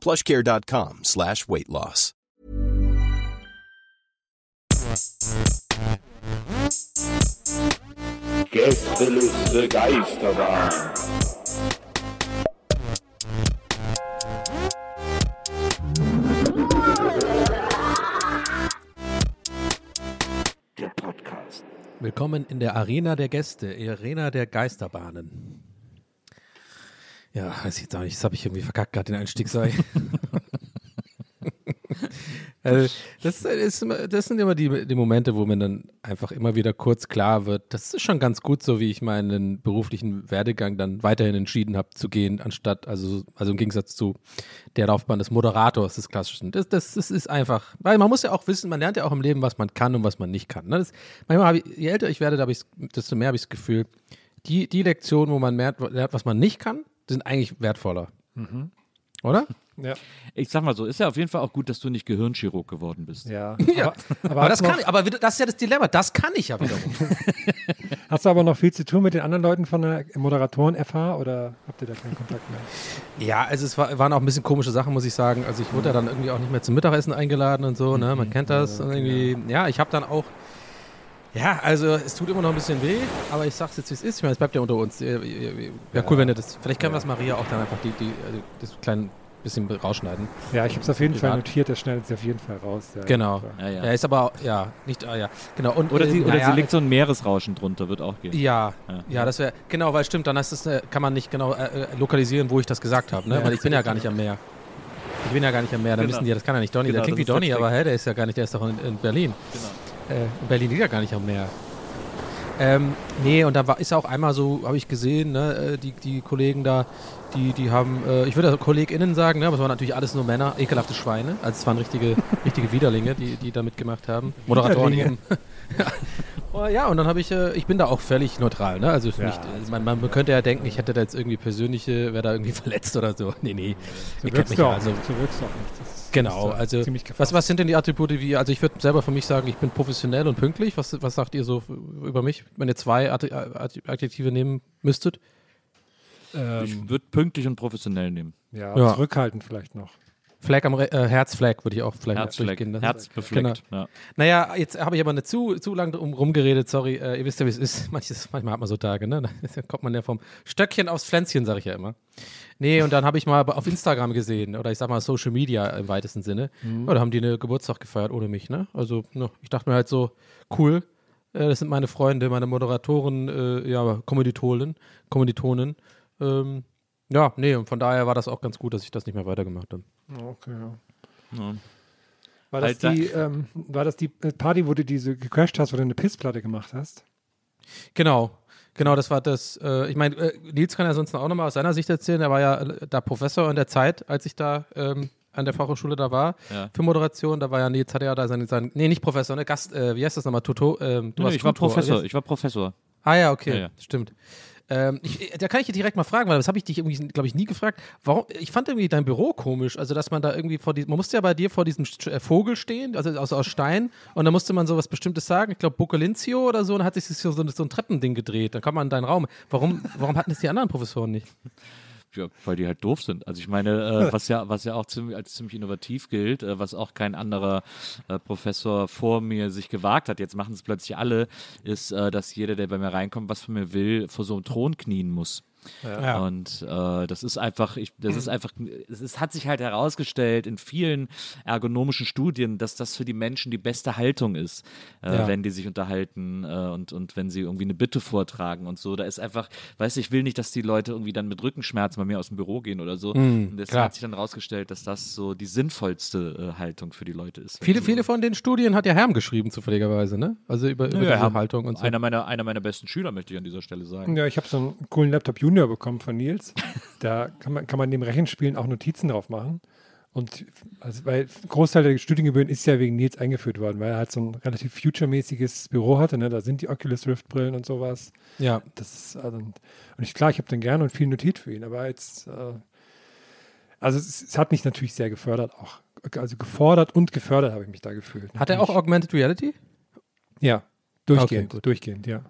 plushcare.com slash weight loss. Gästeliste Geisterbahn. Der Podcast. Willkommen in der Arena der Gäste, Arena der Geisterbahnen. Ja, weiß ich jetzt auch nicht, das habe ich irgendwie verkackt, gerade den Einstieg sei. also, das, ist, das sind immer die, die Momente, wo mir dann einfach immer wieder kurz klar wird, das ist schon ganz gut so, wie ich meinen beruflichen Werdegang dann weiterhin entschieden habe zu gehen, anstatt, also, also im Gegensatz zu der Laufbahn des Moderators, des klassischen. Das, das, das ist einfach, weil man muss ja auch wissen, man lernt ja auch im Leben, was man kann und was man nicht kann. Ne? Das, manchmal habe ich, je älter ich werde, habe ich, desto mehr habe ich das Gefühl, die, die Lektionen, wo man merkt, lernt, was man nicht kann, sind eigentlich wertvoller. Oder? Ja. Ich sag mal so, ist ja auf jeden Fall auch gut, dass du nicht Gehirnchirurg geworden bist. Ja. Ja. Aber, aber, Aber das kann ich, aber das ist ja das Dilemma, das kann ich ja wiederum. hast du aber noch viel zu tun mit den anderen Leuten von der Moderatoren-FH oder habt ihr da keinen Kontakt mehr? ja, also es war, waren auch ein bisschen komische Sachen, muss ich sagen. Also ich wurde ja dann irgendwie auch nicht mehr zum Mittagessen eingeladen und so, ne? Man kennt das. Und irgendwie, ja, ich habe dann auch, ja, also es tut immer noch ein bisschen weh, aber ich sag's jetzt, wie es ist. Ich meine, es bleibt ja unter uns. Wäre cool, wenn ihr das, vielleicht können wir es Maria auch dann einfach die, die, also das kleine bisschen rausschneiden. Ja, ich habe es auf jeden Fall notiert, das schneidet sie auf jeden Fall raus. Ja, Genau. Ja. Ja, ja. Ja, ist aber, auch- ja, nicht, ah, ja, genau. Und, Oder, äh, sie, oder naja, sie legt so ein Meeresrauschen drunter, wird auch gehen. Ja, Ja. ja, das wäre, genau, weil stimmt, dann heißt es, äh, kann man nicht genau äh, äh, lokalisieren, wo ich das gesagt habe, ne? Ja, weil ich bin ja gar nicht am Meer. Ich bin ja gar nicht am Meer, dann Genau. wissen die, ja, das kann ja nicht Donny, der Genau, klingt wie das ist der Donny, aber hä, der ist ja gar nicht, der ist doch in, in Berlin. Genau. Äh, in Berlin liegt ja gar nicht am Meer. Ähm, nee, und da war, ist auch einmal so, habe ich gesehen, ne, äh, die, die Kollegen da, die, die haben, äh, ich würde KollegInnen sagen, ne, aber es waren natürlich alles nur Männer, ekelhafte Schweine. Also es waren richtige, richtige Widerlinge, die, die da mitgemacht haben. Moderatoren eben. Oh, ja, und dann habe ich, äh, ich bin da auch völlig neutral, ne? Also Ja, nicht, äh, man, man könnte ja denken, ich hätte da jetzt irgendwie persönliche, wäre da irgendwie verletzt oder so. Nee, nee. So kennt wirkst mich du ja, auch also nicht. So wirkst du auch nicht. Das Genau, also was, was sind denn die Attribute, wie, also ich würde selber von mich sagen, ich bin professionell und pünktlich. Was, was sagt ihr so über mich, wenn ihr zwei Adj- Adj- Adjektive nehmen müsstet? Ich Ähm, würde pünktlich und professionell nehmen. ja, Ja. zurückhaltend vielleicht noch. Flag am Re äh, Herzflag würde ich auch vielleicht Herzfleck, durchgehen lassen. Herzbefleckt. Ja. Naja, jetzt habe ich aber nicht zu, zu lang drum rumgeredet, sorry. Äh, ihr wisst ja, wie es ist. Manches, manchmal hat man so Tage, ne? Da kommt man ja vom Stöckchen aufs Pflänzchen, sage ich ja immer. Nee, und dann habe ich mal auf Instagram gesehen, oder ich sag mal Social Media im weitesten Sinne. Ja, da haben die eine Geburtstag gefeiert ohne mich, ne? Also, ne, ich dachte mir halt so, cool. Äh, das sind meine Freunde, meine Moderatoren, äh, ja, Kommilitonen, Kommilitonen. Ähm, ja, nee, und von daher war das auch ganz gut, dass ich das nicht mehr weitergemacht habe. Okay, ja. Ja. War das, Alter. die, ähm, war das die Party, wo du diese gecrashed hast, wo du eine Pissplatte gemacht hast? Genau, genau, das war das. Äh, ich meine, äh, Nils kann ja sonst auch nochmal aus seiner Sicht erzählen. Er war ja äh, da Professor in der Zeit, als ich da ähm, an der Fachhochschule da war Ja. für Moderation. Da war ja Nils, hatte ja da seinen, seinen nee, nicht Professor, ne, Gast, äh, wie heißt das nochmal, Tutor? Ähm, du Nee, warst ich war Tutor, Professor. oder? Ich war Professor. Ah ja, okay, Ja, ja. stimmt. Ähm, ich, da kann ich dich direkt mal fragen, weil das habe ich dich irgendwie, glaube ich, nie gefragt. Warum? Ich fand irgendwie dein Büro komisch, also dass man da irgendwie vor diesem, man musste ja bei dir vor diesem äh, Vogel stehen, also aus, aus Stein, und da musste man so was Bestimmtes sagen. Ich glaube Bocolinzio oder so, und dann hat sich so, so, so ein Treppending gedreht. Dann kam man in deinen Raum. Warum, warum hatten das die anderen Professoren nicht? Ja, weil die halt doof sind. Also ich meine, äh, was ja, was ja auch ziemlich, als ziemlich innovativ gilt, äh, was auch kein anderer äh, Professor vor mir sich gewagt hat, jetzt machen es plötzlich alle, ist, äh, dass jeder, der bei mir reinkommt, was von mir will, vor so einem Thron knien muss. Ja. Und äh, das ist einfach, ich, das ist einfach, es ist, hat sich halt herausgestellt in vielen ergonomischen Studien, dass das für die Menschen die beste Haltung ist, äh, Ja. wenn die sich unterhalten äh, und, und wenn sie irgendwie eine Bitte vortragen und so. Da ist einfach, weißt du, ich will nicht, dass die Leute irgendwie dann mit Rückenschmerzen bei mir aus dem Büro gehen oder so. und das Mhm, klar. hat sich dann herausgestellt, dass das so die sinnvollste äh, Haltung für die Leute ist. Viele, viele von den Studien hat ja Herm geschrieben, zufälligerweise, ne? Also über, über Ja, diese ja, Haltung und so. Einer meiner, einer meiner besten Schüler, möchte ich an dieser Stelle sagen. Ja, ich habe so einen coolen Laptop Junior bekommen von Nils. Da kann man, kann man neben Rechenspielen auch Notizen drauf machen. Und also, weil ein Großteil der Studiengebühren ist ja wegen Nils eingeführt worden, weil er halt so ein relativ future-mäßiges Büro hatte. Ne? Da sind die Oculus Rift-Brillen und sowas. Ja. Das ist, also, und ich, klar, ich habe den gerne und viel notiert für ihn, aber jetzt, äh, also es, es hat mich natürlich sehr gefördert auch. Also gefordert und gefördert habe ich mich da gefühlt. Hat er auch Augmented Reality? Ja, durchgehend, gut. durchgehend, ja.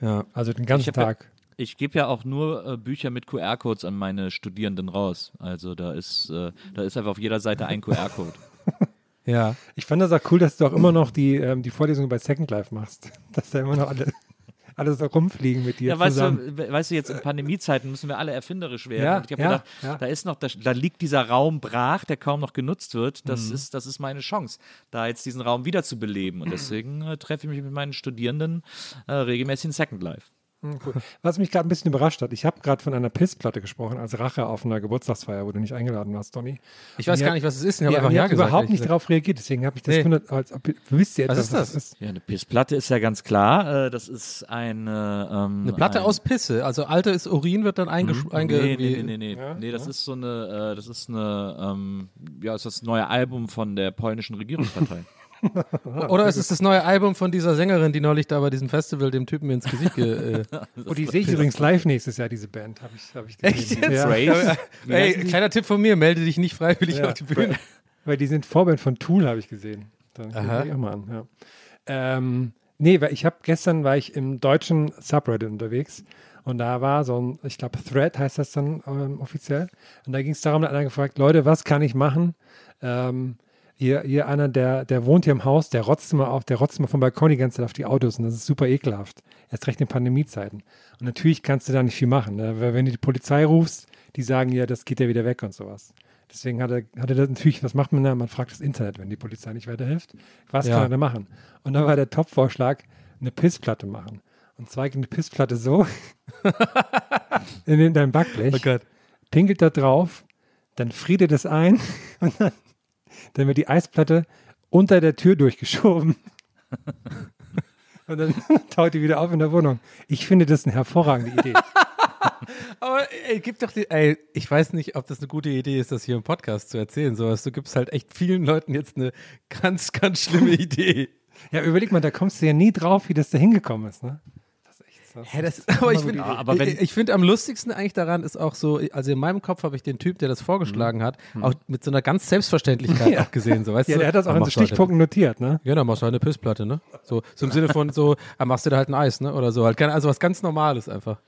Ja. Also den ganzen Tag. Ich gebe ja auch nur äh, Bücher mit QR-Codes an meine Studierenden raus. Also da ist, äh, da ist einfach auf jeder Seite ein QR-Code. Ja. Ich fand das auch cool, dass du auch immer noch die, ähm, die Vorlesungen bei Second Life machst. Dass da immer noch alle, alle so rumfliegen mit dir Ja, weißt du, weißt du, jetzt in Pandemiezeiten müssen wir alle erfinderisch werden. Ja, Und ich habe ja, gedacht, ja. da ist noch, da, da liegt dieser Raum brach, der kaum noch genutzt wird. Das, Mhm. ist, das ist meine Chance, da jetzt diesen Raum wieder zu beleben. Und deswegen äh, treffe ich mich mit meinen Studierenden äh, regelmäßig in Second Life. Hm, cool. Was mich gerade ein bisschen überrascht hat, ich habe gerade von einer Pissplatte gesprochen als Rache auf einer Geburtstagsfeier, wo du nicht eingeladen warst, Donny. Ich weiß ihr gar nicht, was es ist. Ich habe ja gesagt. überhaupt nicht darauf reagiert, deswegen habe ich das Nee. gewundert, als ob wisst ihr Was etwas, ist das? ist. Ja, eine Pissplatte ist ja ganz klar. Äh, das ist eine. Ähm, Eine Platte ein, aus Pisse. Also altes Urin wird dann eingesch einge Nee, nee, nee, nee, nee. Ja, nee das ja. ist so eine, äh, das ist eine, ähm, ja, ist das neue Album von der polnischen Regierungspartei. Oder ist es das neue Album von dieser Sängerin, die neulich da bei diesem Festival dem Typen ins Gesicht ge. Äh, Oh, die sehe ich übrigens live nächstes Jahr, diese Band, habe ich, hab ich gesehen. Echt jetzt? Ja, Ey, kleiner Tipp von mir, melde dich nicht freiwillig Ja. auf die Bühne. weil die sind Vorband von Tool, habe ich gesehen. Dann guck Aha. ich auch mal an. Ja. Ähm, nee, weil ich habe gestern war ich im deutschen Subreddit unterwegs und da war so ein, ich glaube, Thread heißt das dann ähm, offiziell. Und da ging es darum, da hat einer gefragt, Leute, was kann ich machen? Ähm, hier, hier einer, der, der wohnt hier im Haus, der rotzt immer auf, der rotzt immer vom Balkon die ganze Zeit auf die Autos und das ist super ekelhaft. Erst recht in Pandemiezeiten. Und natürlich kannst du da nicht viel machen. Ne? Weil wenn du die Polizei rufst, die sagen ja, das geht ja wieder weg und sowas. Deswegen hat er, hat er das natürlich, was macht man da? Man fragt das Internet, wenn die Polizei nicht weiterhilft. Was Ja. kann er da machen? Und dann war der Top-Vorschlag, eine Pissplatte machen. Und zwar eine Pissplatte so in, in dein Backblech, Oh Gott. pinkelt da drauf, dann friert er das ein und dann, dann wird die Eisplatte unter der Tür durchgeschoben. Und dann taut die wieder auf in der Wohnung. Ich finde das eine hervorragende Idee. Aber ey, gib doch die, ey, ich weiß nicht, ob das eine gute Idee ist, das hier im Podcast zu erzählen. Sowas. Du gibst halt echt vielen Leuten jetzt eine ganz, ganz schlimme Idee. Ja, überleg mal, da kommst du ja nie drauf, wie das da hingekommen ist. Ne? Das ist Hä, das, aber ich finde, Ja, aber wenn- ich, ich finde am lustigsten eigentlich daran ist auch so, also in meinem Kopf habe ich den Typ, der das vorgeschlagen hat, auch mit so einer ganz Selbstverständlichkeit auch gesehen. So, weißt Ja, du? der hat das auch in so halt- Stichpunkten notiert, ne? Ja, dann machst du halt eine Pissplatte, ne? So, so im Sinne von so, machst du da halt ein Eis, ne? Oder so. Halt, also was ganz Normales einfach.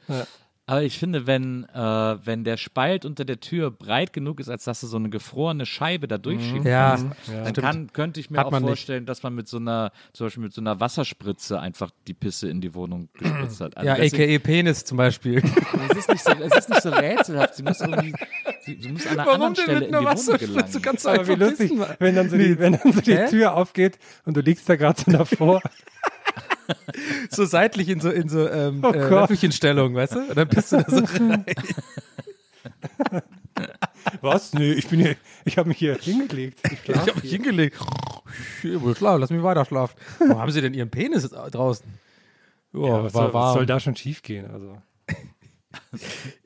Aber ich finde, wenn, äh, wenn der Spalt unter der Tür breit genug ist, als dass du so eine gefrorene Scheibe da durchschieben Ja, kannst, ja. dann kann, könnte ich mir Hat auch man nicht. vorstellen, dass man mit so einer, zum Beispiel mit so einer Wasserspritze einfach die Pisse in die Wohnung gespritzt hat. Also Ja, deswegen- a.k.a. Penis zum Beispiel. Es ist, nicht so, es ist nicht so rätselhaft. Sie muss irgendwie, sie, sie muss an einer anderen Stelle in die Wohnung gelangen. kannst du Aber wie lustig, wenn dann so die, wenn dann so die Hä? Tür aufgeht und du liegst da gerade so davor. So seitlich in so, in so ähm, Oh äh, weißt du? Und dann bist du da so rein. Was? Nee, ich bin hier, ich habe mich hier hingelegt. Ich Ich schlaf habe mich hingelegt. Ich will schlafen, lass mich weiter schlafen. Warum haben sie denn ihren Penis draußen? Ja, Ja, was, war soll, was soll da schon schief gehen? Also.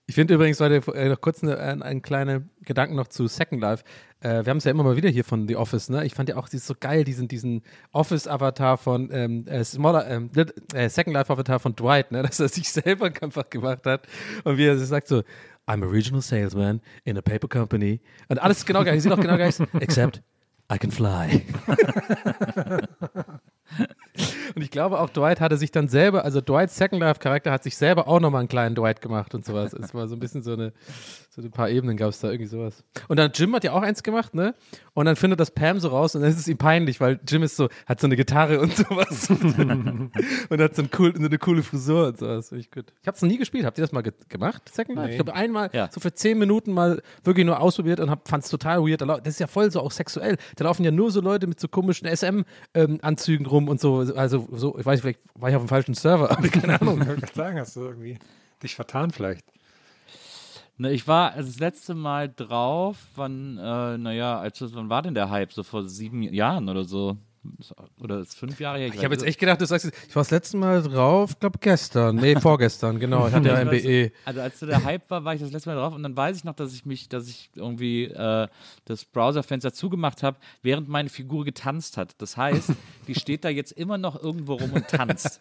Ich finde übrigens, weil äh, noch kurz eine, ein, ein kleiner Gedanken noch zu Second Life. Äh, wir haben es ja immer mal wieder hier von The Office, ne? Ich fand ja auch so geil, diesen, diesen Office-Avatar von ähm, äh, Smaller, ähm, äh, Second Life-Avatar von Dwight, ne? Dass er sich selber einfach gemacht hat. Und wie er sagt so, I'm a regional salesman in a paper company. Und alles genau gleich, sieht auch genau gleich, except I can fly. Und ich glaube auch, Dwight hatte sich dann selber, also Dwights Second Life-Charakter hat sich selber auch nochmal einen kleinen Dwight gemacht und sowas. Es war so ein bisschen so eine, so ein paar Ebenen gab es da irgendwie sowas. Und dann Jim hat ja auch eins gemacht, ne? Und dann findet das Pam so raus und dann ist es ihm peinlich, weil Jim ist so, hat so eine Gitarre und sowas. und hat so, ein cool, so eine coole Frisur und sowas. Ich gut. Ich habe es noch nie gespielt. Habt ihr das mal ge gemacht, Second Life? Ich glaube, einmal Ja. so für zehn Minuten mal wirklich nur ausprobiert und fand es total weird. Das ist ja voll so auch sexuell. Da laufen ja nur so Leute mit so komischen SM-Anzügen rum und so. Also, so, ich weiß, vielleicht war ich auf dem falschen Server, aber keine Ahnung. Ich wollte gerade sagen, hast du irgendwie dich vertan vielleicht. Ne, ich war also das letzte Mal drauf, wann, äh, naja, als wann war denn der Hype? So vor sieben Jahren oder so. Oder ist fünf Jahre her? Ich habe jetzt echt gedacht, du sagst, ich war das letzte Mal drauf, glaube gestern. Nee, vorgestern, genau. Ich hatte ja weiß- MBE. Also als der Hype war, war ich das letzte Mal drauf und dann weiß ich noch, dass ich mich, dass ich irgendwie äh, das Browserfenster zugemacht habe, während meine Figur getanzt hat. Das heißt, die steht da jetzt immer noch irgendwo rum und tanzt.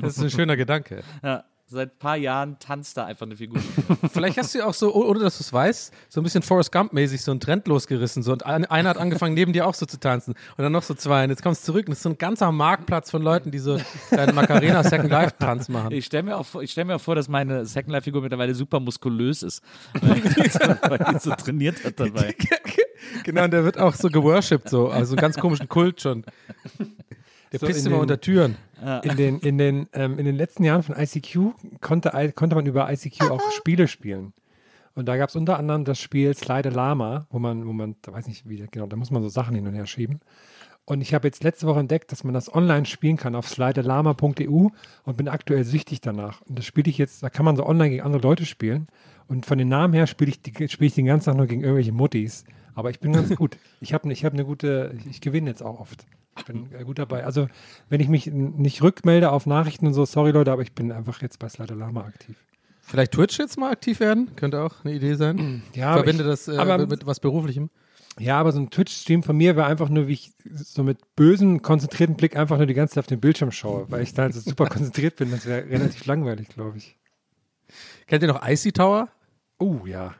Das ist ein schöner Gedanke. ja, seit ein paar Jahren tanzt da einfach eine Figur. Vielleicht hast du ja auch so, ohne dass du es weißt, so ein bisschen Forrest Gump-mäßig so einen Trend losgerissen. So, und ein- einer hat angefangen, neben dir auch so zu tanzen. Und dann noch so zwei. Und jetzt kommst du zurück und es ist so ein ganzer Marktplatz von Leuten, die so deinen Macarena Second Life-Tanz machen. Ich stelle mir, auch vor- ich stell mir auch vor, dass meine Second Life-Figur mittlerweile super muskulös ist. Weil die so, weil die so trainiert hat dabei. genau, und der wird auch so geworshipped, so. Also einen ganz komischen Kult schon. Der So pisst immer den- unter Türen. In den, in, den, ähm, in den letzten Jahren von ICQ konnte, konnte man über ICQ auch Spiele spielen. Und da gab es unter anderem das Spiel Slide Lama, wo man, wo man, da weiß nicht wie, genau, da muss man so Sachen hin und her schieben. Und ich habe jetzt letzte Woche entdeckt, dass man das online spielen kann auf slidelama.eu und bin aktuell süchtig danach. Und das spiele ich jetzt, da kann man so online gegen andere Leute spielen. Und von den Namen her spiele ich, die- spiele ich den ganzen Tag nur gegen irgendwelche Muttis. Aber ich bin ganz gut. Ich habe ich hab eine gute, ich, ich gewinne jetzt auch oft. Ich bin äh, gut dabei. Also, wenn ich mich nicht rückmelde auf Nachrichten und so, sorry Leute, aber ich bin einfach jetzt bei Slider Lama aktiv. Vielleicht Twitch jetzt mal aktiv werden? Könnte auch eine Idee sein. Ja, aber Verbinde ich- das äh, mit was Beruflichem. Ja, aber so ein Twitch-Stream von mir wäre einfach nur, wie ich so mit bösem, konzentrierten Blick einfach nur die ganze Zeit auf den Bildschirm schaue, weil ich da so super konzentriert bin. Das wäre relativ langweilig, glaube ich. Kennt ihr noch Icy Tower? Oh, ja.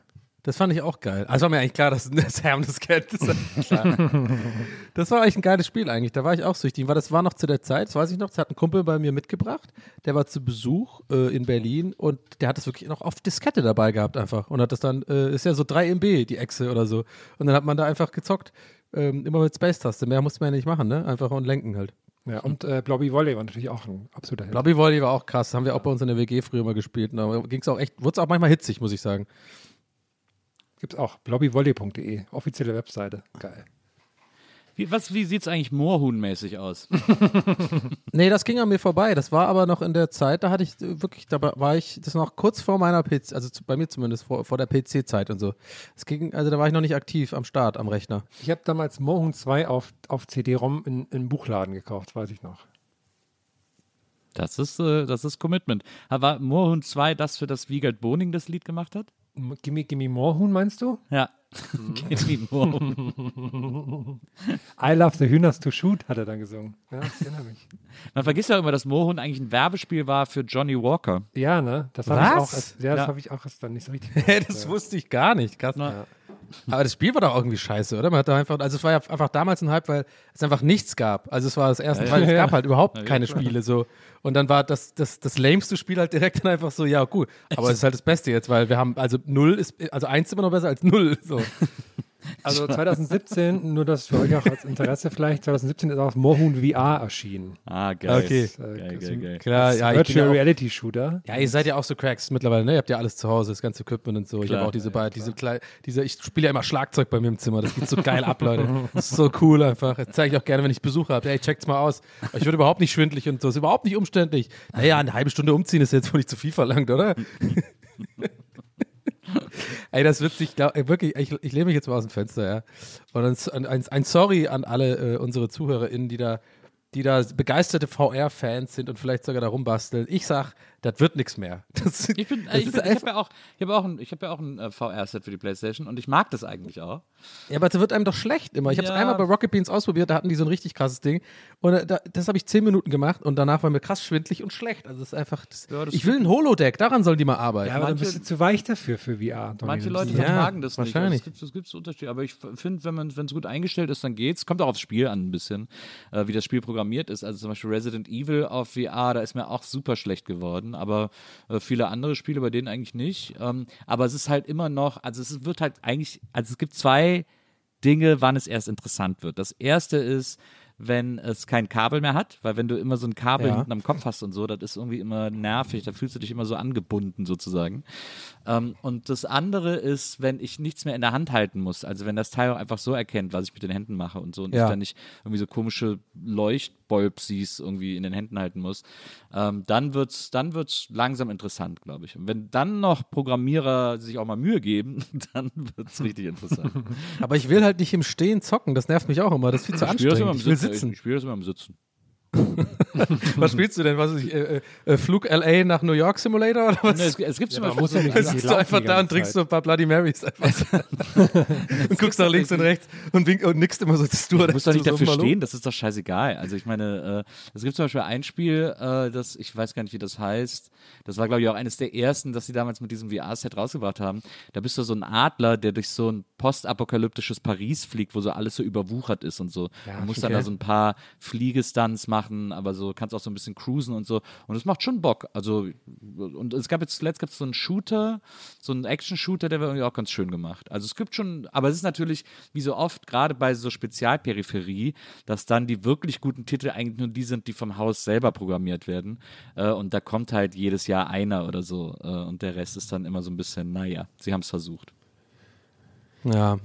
Das fand ich auch geil. Also war mir eigentlich klar, dass das Herm das kennt. Das, das war eigentlich ein geiles Spiel eigentlich. Da war ich auch süchtig. Weil das war noch zu der Zeit, das weiß ich noch, das hat ein Kumpel bei mir mitgebracht. Der war zu Besuch äh, in Berlin und der hat das wirklich noch auf Diskette dabei gehabt einfach. Und hat das dann, äh, ist ja so 3 MB, die Echse oder so. Und dann hat man da einfach gezockt. Ähm, immer mit Space-Taste. Mehr musste man ja nicht machen, ne? Einfach und lenken halt. Ja, und äh, Blobby Volley war natürlich auch ein absoluter Hit. Lobby Volley war auch krass. Haben wir auch bei uns in der WG früher mal gespielt. Da ging es auch echt, wurde es auch manchmal hitzig, muss ich sagen. Gibt's auch. blobbyvolley.de, offizielle Webseite. Geil. Wie, was, wie sieht es eigentlich Moorhuhn-mäßig aus? Nee, das ging an mir vorbei. Das war aber noch in der Zeit, da hatte ich äh, wirklich, da war ich, das noch kurz vor meiner PC, also zu, bei mir zumindest, vor, vor der PC-Zeit und so. Es ging, also da war ich noch nicht aktiv am Start, am Rechner. Ich habe damals Mohun 2 auf, auf CD-ROM in, in Buchladen gekauft, weiß ich noch. Das ist, äh, das ist Commitment. Aber Moorhuhn 2 das, für das Wiegald Boning das Lied gemacht hat? Gimme Gimme Moorhuhn, meinst du? Ja. Geht wie Moorhuhn. I love the Hühners to shoot, hat er dann gesungen. Ja, ich erinnere mich. Man vergisst ja immer, dass Moorhuhn eigentlich ein Werbespiel war für Johnny Walker. Ja, ne? Das habe ich Was? auch, erst, ja, das Ja. habe ich auch erst dann nicht so richtig. Das wusste ich gar nicht. Krass. Aber das Spiel war doch irgendwie scheiße, oder? Man hat da einfach, also es war ja einfach damals ein Hype, weil es einfach nichts gab. Also es war das erste, weil es Ja. gab halt überhaupt keine Spiele so. Und dann war das, das, das lameste Spiel halt direkt dann einfach so, ja, gut. Aber es ist halt das Beste jetzt, weil wir haben, also null ist, also eins immer noch besser als null. So. Also 2017, nur das für euch auch als Interesse vielleicht, 2017 ist auch Moorhuhn VR erschienen. Ah, geil. Okay. Äh, Geil, geil, geil. Klar, ja, ich bin Virtual ja auch, Reality Shooter. Ja, ihr seid ja auch so Cracks mittlerweile, ne? Ihr habt ja alles zu Hause, das ganze Equipment und so. ich Klar. habe auch diese, beiden, diese, klei- diese, ich spiele ja immer Schlagzeug bei mir im Zimmer. Das geht so geil ab, Leute. Das ist so cool einfach. Das zeige ich auch gerne, wenn ich Besuch habe. Hey, checkt's mal aus. Ich würde überhaupt nicht schwindelig und so. Ist überhaupt nicht umständlich. Naja, eine halbe Stunde umziehen ist jetzt wohl nicht zu viel verlangt, oder? Ey, das wird sich, glaub, wirklich, ich, ich lehne mich jetzt mal aus dem Fenster, ja. Und ein, ein, ein Sorry an alle äh, unsere ZuhörerInnen, die da, die da begeisterte VR-Fans sind und vielleicht sogar da rumbasteln. Ich sag, das wird nichts mehr. Das, Ich, bin, ich, bin, ich habe ja auch, ich habe auch ein, ich habe ja auch ein äh, VR-Set für die PlayStation und ich mag das eigentlich auch. Ja, aber das wird einem doch schlecht immer. Ich habe es Ja. einmal bei Rocket Beans ausprobiert, da hatten die so ein richtig krasses Ding. Und äh, da, das habe ich zehn Minuten gemacht und danach war mir krass schwindlig und schlecht. Also es ist einfach. Das, Ja, das ich will ein Holodeck, daran sollen die mal arbeiten. Ja, aber dann manche- bist du zu weich dafür für VR. Donny. Manche Leute Ja, vertragen das wahrscheinlich. nicht. Also es gibt, es gibt Unterschiede. Aber ich finde, wenn man, wenn es gut eingestellt ist, dann geht's. Kommt auch aufs Spiel an ein bisschen, äh, wie das Spiel programmiert ist. Also zum Beispiel Resident Evil auf VR, da ist mir auch super schlecht geworden. Aber äh, viele andere Spiele, bei denen eigentlich nicht. Ähm, aber es ist halt immer noch, also es wird halt eigentlich, also es gibt zwei Dinge, wann es erst interessant wird. Das erste ist, wenn es kein Kabel mehr hat, weil wenn du immer so ein Kabel Ja. hinten am Kopf hast und so, das ist irgendwie immer nervig, da fühlst du dich immer so angebunden sozusagen. Ähm, und das andere ist, wenn ich nichts mehr in der Hand halten muss, also wenn das Teil auch einfach so erkennt, was ich mit den Händen mache und so und Ja. ich dann nicht irgendwie so komische Leuchtbolbsies irgendwie in den Händen halten muss, ähm, dann wird's, dann wird's langsam interessant, glaube ich. Und wenn dann noch Programmierer sich auch mal Mühe geben, dann wird's richtig interessant. Aber ich will halt nicht im Stehen zocken, das nervt mich auch immer. Das ist viel zu Ich anstrengend. Ich will Sitzen. sitzen. Ich spiele das immer im Sitzen. Was spielst du denn? Was ich, äh, äh, Flug LA nach New York Simulator oder was? Nee, es, es gibt zum man Beispiel muss ja Dann sitzt du einfach da und trinkst so ein paar Bloody Marys einfach. und guckst nach links und rechts und, wink, und nickst immer so, dass du Du musst doch nicht so dafür stehen, das ist doch scheißegal. Also ich meine, äh, es gibt zum Beispiel ein Spiel, äh, das, ich weiß gar nicht, wie das heißt. Das war, glaube ich, auch eines der ersten, das sie damals mit diesem VR-Set rausgebracht haben. Da bist du so ein Adler, der durch so ein postapokalyptisches Paris fliegt, wo so alles so überwuchert ist und so. du musst dann okay. da so ein paar Fliegestunts machen, aber so kannst auch so ein bisschen cruisen und so. Und es macht schon Bock. Also, und es gab jetzt zuletzt gab es so einen Shooter, so einen Action-Shooter, der war irgendwie auch ganz schön gemacht. Also es gibt schon, aber es ist natürlich, wie so oft, gerade bei so Spezialperipherie, dass dann die wirklich guten Titel eigentlich nur die sind, die vom Haus selber programmiert werden. Äh, und da kommt halt jedes Jahr einer oder so. Äh, und der Rest ist dann immer so ein bisschen, naja, sie haben es versucht. Ja.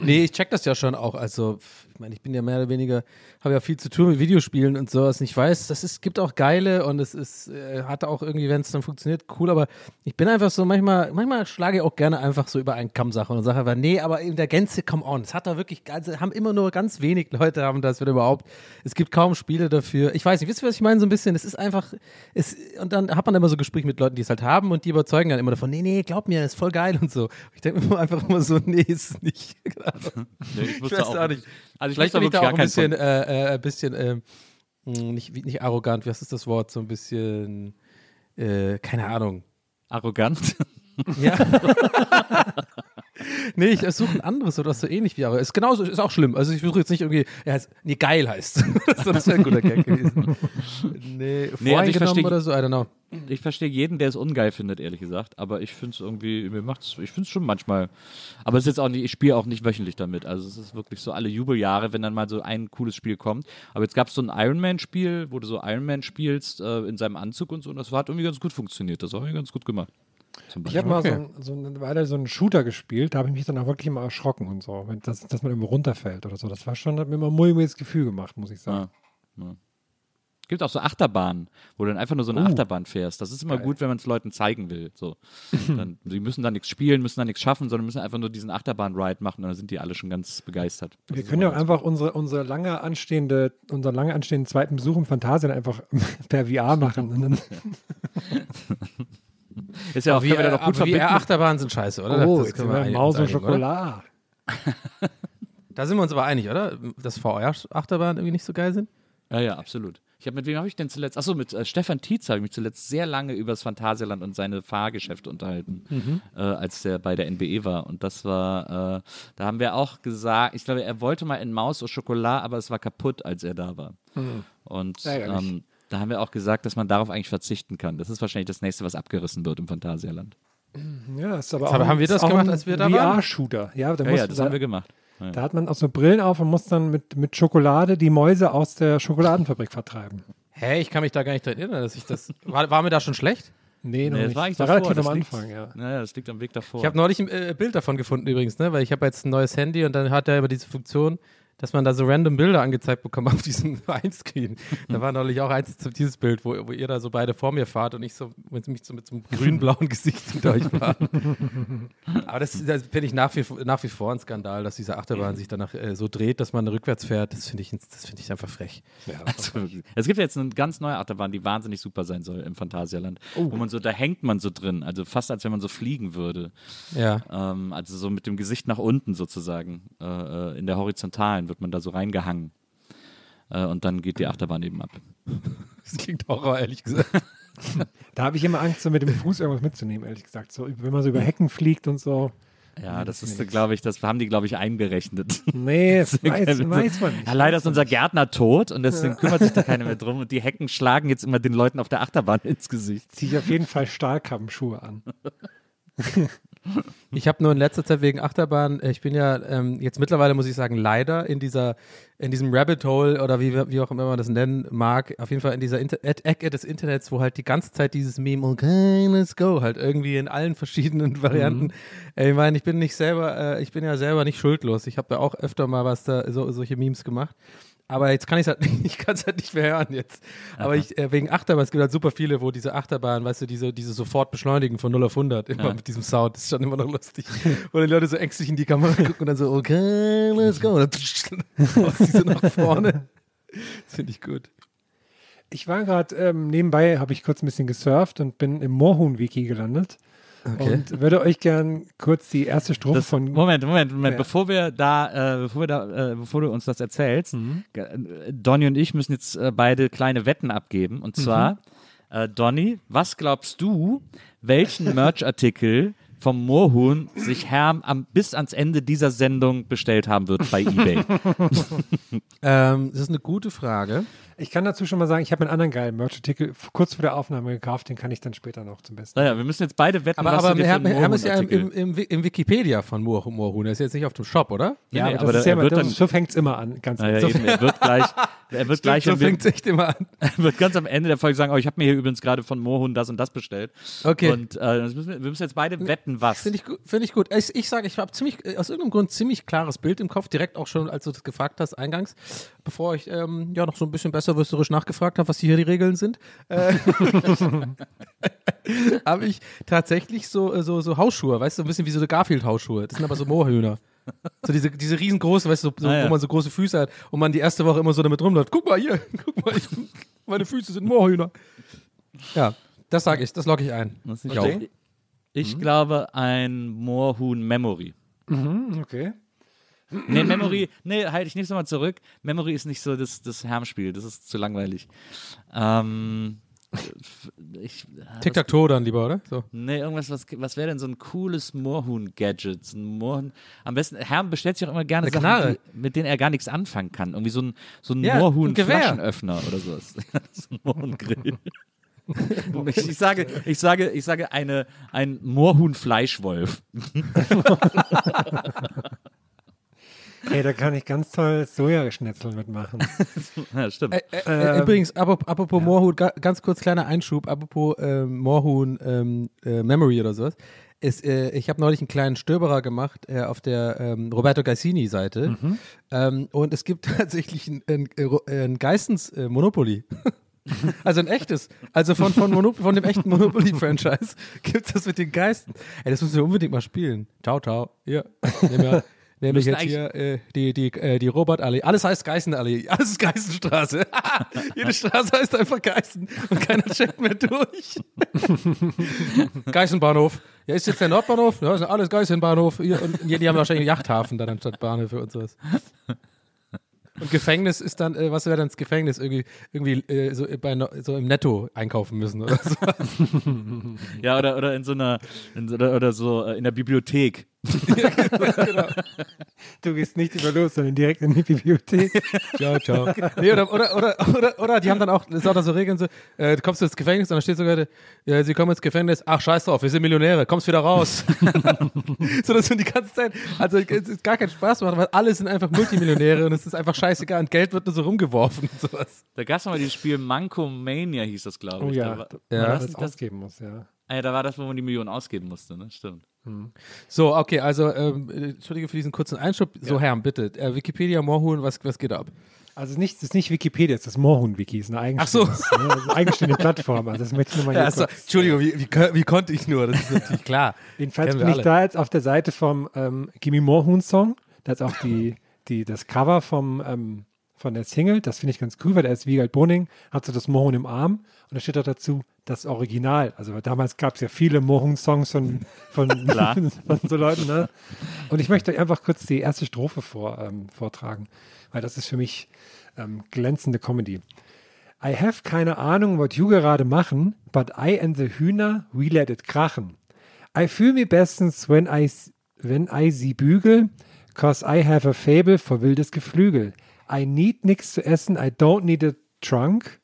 Nee, ich check das ja schon auch. Also, ich meine, ich bin ja mehr oder weniger, habe ja viel zu tun mit Videospielen und sowas. Und ich weiß, das ist, gibt auch geile und es ist, äh, hat auch irgendwie, wenn es dann funktioniert, cool. Aber ich bin einfach so, manchmal, manchmal schlage ich auch gerne einfach so über einen Kamm Sachen und sage einfach, nee, aber in der Gänze, come on. Es hat da wirklich, also haben immer nur ganz wenig Leute haben das, wenn überhaupt. Es gibt kaum Spiele dafür. Ich weiß nicht, wisst ihr, was ich meine? So ein bisschen, es ist einfach, es, und dann hat man immer so Gespräche mit Leuten, die es halt haben und die überzeugen dann immer davon, nee, nee, glaub mir, ist voll geil und so. Ich denke mir einfach immer so, nee, ist es nicht. ich, Ich weiß auch nicht. Also ich Vielleicht bin ich da auch ein bisschen, äh, äh, ein bisschen, mh, nicht, wie- nicht arrogant, was ist das Wort? So ein bisschen, äh, keine Ahnung. arrogant. Ja. nee, ich suche ein anderes oder so ähnlich wie, aber ist genauso, ist auch schlimm. Also ich versuche jetzt nicht irgendwie, ja, heißt, nee, geil heißt. das wäre ein guter Gag gewesen. Nee, Nee, also ich verstehe- oder so, I don't know. Ich verstehe jeden, der es ungeil findet, ehrlich gesagt. Aber ich finde es irgendwie, mir macht's, ich finde es schon manchmal. Aber es ist jetzt auch nicht, ich spiele auch nicht wöchentlich damit. Also es ist wirklich so alle Jubeljahre, wenn dann mal so ein cooles Spiel kommt. Aber jetzt gab es so ein Iron Man-Spiel, wo du so Iron Man spielst äh, in seinem Anzug und so. Und das hat irgendwie ganz gut funktioniert. Das war irgendwie ganz gut gemacht. Ich habe mal so, ein, so eine Weile so einen Shooter gespielt, da habe ich mich dann auch wirklich immer erschrocken und so, wenn das, dass man immer runterfällt oder so. Das war schon, hat mir immer ein mulmiges Gefühl gemacht, muss ich sagen. Ja. Ja. Gibt auch so Achterbahnen, wo du dann einfach nur so eine Uh. Achterbahn fährst. Das ist immer gut, wenn man es Leuten zeigen will. So. dann, die müssen dann nichts spielen, müssen dann nichts schaffen, sondern müssen einfach nur diesen Achterbahn-Ride machen und dann sind die alle schon ganz begeistert. Das Wir können ja auch einfach unsere, unsere lange anstehende, unseren lange anstehenden zweiten Besuch im Phantasialand einfach per VR machen. Und Ist ja auch, wir dann auch gut verbinden. VR-Achterbahnen sind scheiße, oder? oh, Das jetzt wir Maus und? Schokolade. Da sind wir uns aber einig, oder? Dass VR-Achterbahnen irgendwie nicht so geil sind? Ja, ja, absolut. Ich habe mit wem habe ich denn zuletzt? Achso, mit äh, Stefan Tietz habe ich mich zuletzt sehr lange über das Phantasialand und seine Fahrgeschäfte unterhalten, Mhm. äh, als der bei der NBE war. Und das war, äh, da haben wir auch gesagt, ich glaube, er wollte mal in Maus au Chocolat, aber es war kaputt, als er da war. Und Ärgerlich. ähm, da haben wir auch gesagt, dass man darauf eigentlich verzichten kann. Das ist wahrscheinlich das nächste, was abgerissen wird im Phantasialand. Ja, ist aber auch haben ein- wir das gemacht, als wir da waren? VR-Shooter. Ja, da, Ja, ja, das da, haben wir gemacht. Ja. da hat man auch so Brillen auf und muss dann mit, mit Schokolade die Mäuse aus der Schokoladenfabrik vertreiben. Hä, ich kann mich da gar nicht dran erinnern, dass ich das. War, war mir da schon schlecht? Nee, noch Nee, das nicht. war eigentlich war davor, relativ das am liegt- Anfang, ja. Naja, das liegt am Weg davor. Ich habe neulich ein äh, Bild davon gefunden übrigens, ne? Weil ich habe jetzt ein neues Handy und dann hat er immer diese Funktion, dass man da so random Bilder angezeigt bekommt auf diesem Einscreen. Da war neulich auch eins zu dieses Bild, wo, wo ihr da so beide vor mir fahrt und ich so mit, mich so mit so einem grün-blauen Gesicht hinter euch fahre. Aber das, das finde ich nach wie, nach wie vor ein Skandal, dass diese Achterbahn sich danach äh, so dreht, dass man rückwärts fährt. Das finde ich, das finde ich einfach frech. Also, es gibt jetzt eine ganz neue Achterbahn, die wahnsinnig super sein soll im Phantasialand. Wo man so, da hängt man so drin, also fast als wenn man so fliegen würde. Ja. Ähm, also so mit dem Gesicht nach unten sozusagen. Äh, äh, in der Horizontalen wird man da so reingehangen. Äh, und dann geht die Achterbahn eben ab. Das klingt Horror, ehrlich gesagt. Da habe ich immer Angst, so mit dem Fuß irgendwas mitzunehmen, ehrlich gesagt. So, wenn man so über Hecken fliegt und so. Ja, das ist, glaube ich, das haben die, glaube ich, eingerechnet. Nee, das weiß, weiß man nicht. Ja, leider ist unser Gärtner tot und deswegen kümmert sich da keiner mehr drum. Und die Hecken schlagen jetzt immer den Leuten auf der Achterbahn ins Gesicht. Ziehe ich auf jeden Fall Stahlkappenschuhe an. Ich habe nur in letzter Zeit wegen Achterbahn, äh, ich bin ja ähm, jetzt mittlerweile, muss ich sagen, leider in dieser, in diesem Rabbit Hole oder wie, wie auch immer man das nennen mag, auf jeden Fall in dieser Inter Ecke des Internets, wo halt die ganze Zeit dieses Meme, okay, let's go, halt irgendwie in allen verschiedenen Varianten. Äh, Ich meine, ich bin nicht selber, äh, ich bin ja selber nicht schuldlos. Ich habe ja auch öfter mal was da, so, solche Memes gemacht. Aber jetzt kann ich es halt nicht, ich kann es halt nicht mehr hören jetzt. Aber ich, äh, wegen Achterbahn, es gibt halt super viele, wo diese Achterbahn, weißt du, diese, diese sofort beschleunigen von 0 auf 100, immer mit diesem Sound, das ist schon immer noch lustig. wo die Leute so ängstlich in die Kamera gucken und dann so, okay, let's go. Und dann die so nach vorne. Das finde ich gut. Ich war gerade ähm, nebenbei, habe ich kurz ein bisschen gesurft und bin im Moorhuhn-Wiki gelandet. Und würde euch gern kurz die erste Strophe Das, von. Moment, Moment, Moment. Ja. Bevor wir da, äh, bevor wir da, äh, bevor du uns das erzählst, Mhm. äh, Donny und ich müssen jetzt äh, beide kleine Wetten abgeben. Und Mhm. zwar, äh, Donny, was glaubst du, welchen Merch-Artikel vom Moorhuhn sich Herm am, bis ans Ende dieser Sendung bestellt haben wird bei eBay? Ähm, das ist eine gute Frage. Ich kann dazu schon mal sagen, ich habe einen anderen geilen Merch-Artikel kurz vor der Aufnahme gekauft, den kann ich dann später noch zum Besten. naja, wir müssen jetzt beide wetten, Aber, was aber du dir für Herr, einen Herr ist ja im, im, im, Wi- im Wikipedia von Moor, Moorhuhn. Er ist jetzt nicht auf dem Shop, oder? Ja, nee, aber, aber das ist der- ja er immer, das, dann- so fängt es immer an. Ganz Naja, ehrlich. eben, er wird gleich, er wird gleich, so fängt es echt immer an. wird ganz am Ende der Folge sagen, oh, ich habe mir hier übrigens gerade von Moorhuhn das und das bestellt. Okay. Und äh, das müssen wir, wir müssen jetzt beide wetten, was. Finde ich, find ich gut. Ich, ich sage, ich habe ziemlich, aus irgendeinem Grund ziemlich klares Bild im Kopf, direkt auch schon, als du das gefragt hast, eingangs, bevor ich ähm, ja noch so ein bisschen besserwisserisch nachgefragt habe, was hier die Regeln sind. Äh, habe ich tatsächlich so, äh, so, so Hausschuhe, weißt du, so ein bisschen wie so eine Garfield-Hausschuhe. Das sind aber so Moorhühner. So diese, diese riesengroße, weißt du, so, Ah, ja. wo man so große Füße hat und man die erste Woche immer so damit rumläuft. Guck mal hier, guck mal, ich, meine Füße sind Moorhühner. Ja, das sage ich, das logge ich ein. Ich nicht- Ich glaube ein Moorhuhn Memory. Mhm, okay. Nee, Memory, nee, halte ich nicht nochmal zurück. Memory ist nicht so das, das Hermspiel, das ist zu langweilig. Ähm, ich, Tic-Tac-Toe dann lieber, oder? So. Nee, irgendwas, was, was wäre denn so ein cooles Moorhuhn-Gadget? Moorhuhn, am besten, Herm bestellt sich auch immer gerne Eine Sachen, Knarre. die, mit denen er gar nichts anfangen kann. Irgendwie so ein, so ein Ja. Moorhuhn-Flaschenöffner oder sowas. so ein Moorhuhn-Grill. ich, ich, sage, ich, sage, ich sage eine, ein Moorhuhn-Fleischwolf. Hey, da kann ich ganz toll Sojaschnitzel mitmachen. Ja, stimmt. Äh, äh, Ähm, übrigens, apropos, apropos Moorhuhn, ga, ganz kurz kleiner Einschub, apropos ähm, Moorhuhn ähm, äh, Memory oder sowas. Ist, äh, ich habe neulich einen kleinen Stöberer gemacht äh, auf der ähm, Roberto Gaisini-Seite ähm, und es gibt tatsächlich ein, ein, äh, ein Geissens äh, Monopoly. Also ein echtes. Also von, von, Monop von dem echten Monopoly-Franchise gibt es das mit den Geisten. Ey, das müssen wir unbedingt mal spielen. Ciao, ciao. Hier. Müssen jetzt hier äh, die, die, äh, die Robert-Allee. Alles heißt Geißenallee. Alles ist Geißenstraße. Jede Straße heißt einfach Geißen und keiner checkt mehr durch. Geißenbahnhof. Ja, ist jetzt der Nordbahnhof? Ja, ist alles Geißenbahnhof. Hier, und die, die haben wahrscheinlich Yachthafen dann anstatt Bahnhöfe und sowas. Und Gefängnis ist dann, äh, was wäre dann das Gefängnis? Irgendwie, irgendwie äh, so, bei, no- so im Netto einkaufen müssen oder so. Ja, oder, oder in so einer, in so, oder, oder so äh, in der Bibliothek. Du gehst nicht über los, sondern direkt in die Bibliothek. Ciao, ciao. Nee, oder, oder, oder, oder, oder die haben dann auch, das ist auch dann so Regeln so, äh, du kommst ins Gefängnis und dann steht sogar, ja, sie kommen ins Gefängnis, ach scheiß drauf, wir sind Millionäre, kommst wieder raus. so, das sind die ganze Zeit, also es ist gar keinen Spaß machen, weil alle sind einfach Multimillionäre und es ist einfach scheißegal und Geld wird nur so rumgeworfen und sowas. Da gab es mal dieses Spiel Manco Mania, hieß das, glaube Oh ich. ja, Da war, Ja. ja, das das ausgeben muss, ja. Ah ja, da war das, wo man die Million ausgeben musste, ne? Stimmt. So, okay, also, ähm, äh, Entschuldige für diesen kurzen Einschub. So, Herr, bitte, äh, Wikipedia, Moorhuhn, was, was geht ab? Also nicht, das ist nicht Wikipedia, das ist das Moorhuhn-Wiki, ist eine Ach so. eigenständige, ne, also eine eigenständige Plattform. Also das möchte ich nur mal Ja, so, kurz. Entschuldigung, wie, wie, kö- wie konnte ich nur? Das ist natürlich klar. Jedenfalls bin ich alle. da jetzt auf der Seite vom ähm, Gimme Moorhuhn Song. Da ist auch die, die, das Cover vom, ähm, von der Single. Das finde ich ganz cool, weil da ist Wiegald Boning, hat so das Moorhuhn im Arm und da steht auch dazu das Original. Also damals gab es ja viele Moorhuhn-Songs von, von, von so Leuten. Ne? Und ich möchte euch einfach kurz die erste Strophe vor, ähm, vortragen, weil das ist für mich ähm, glänzende Comedy. I have keine Ahnung, was you gerade machen, but I and the Hühner, we let it krachen. I fühl mich bestens, when I, when I sie bügel, cause I have a fable for wildes Geflügel. I need nix zu essen, I don't need a trunk.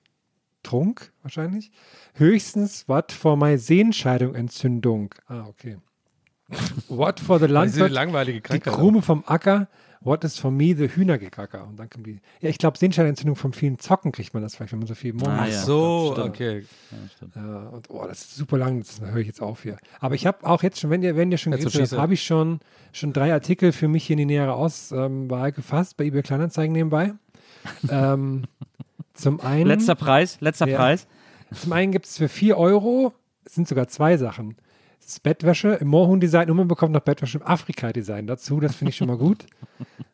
Trunk, wahrscheinlich. Höchstens, what for my Sehenscheidung-Entzündung. Ah, okay. What for the Landwirt, langweilige die. Krume vom Acker, what is for me the Hühnergegacker. Und dann kommt die, ja, ich glaube, Sehenscheidenentzündung vom vielen Zocken kriegt man das vielleicht, wenn man so viel Mond Ah, hat. ja. So, Stimmt. okay. Ja, und oh, das ist super lang, das höre ich jetzt auf hier. Aber ich habe auch jetzt schon, wenn ihr, wenn ihr schon geredet habt, habe ich schon, schon drei Artikel für mich hier in die nähere Auswahl gefasst, bei eBay Kleinanzeigen nebenbei. ähm, zum einen, Letzter Preis, letzter Ja. Preis. zum einen gibt es für 4 Euro, es sind sogar zwei Sachen. Das Bettwäsche im Moorhuhn-Design und man bekommt noch Bettwäsche im Afrika-Design dazu. Das finde ich schon mal gut.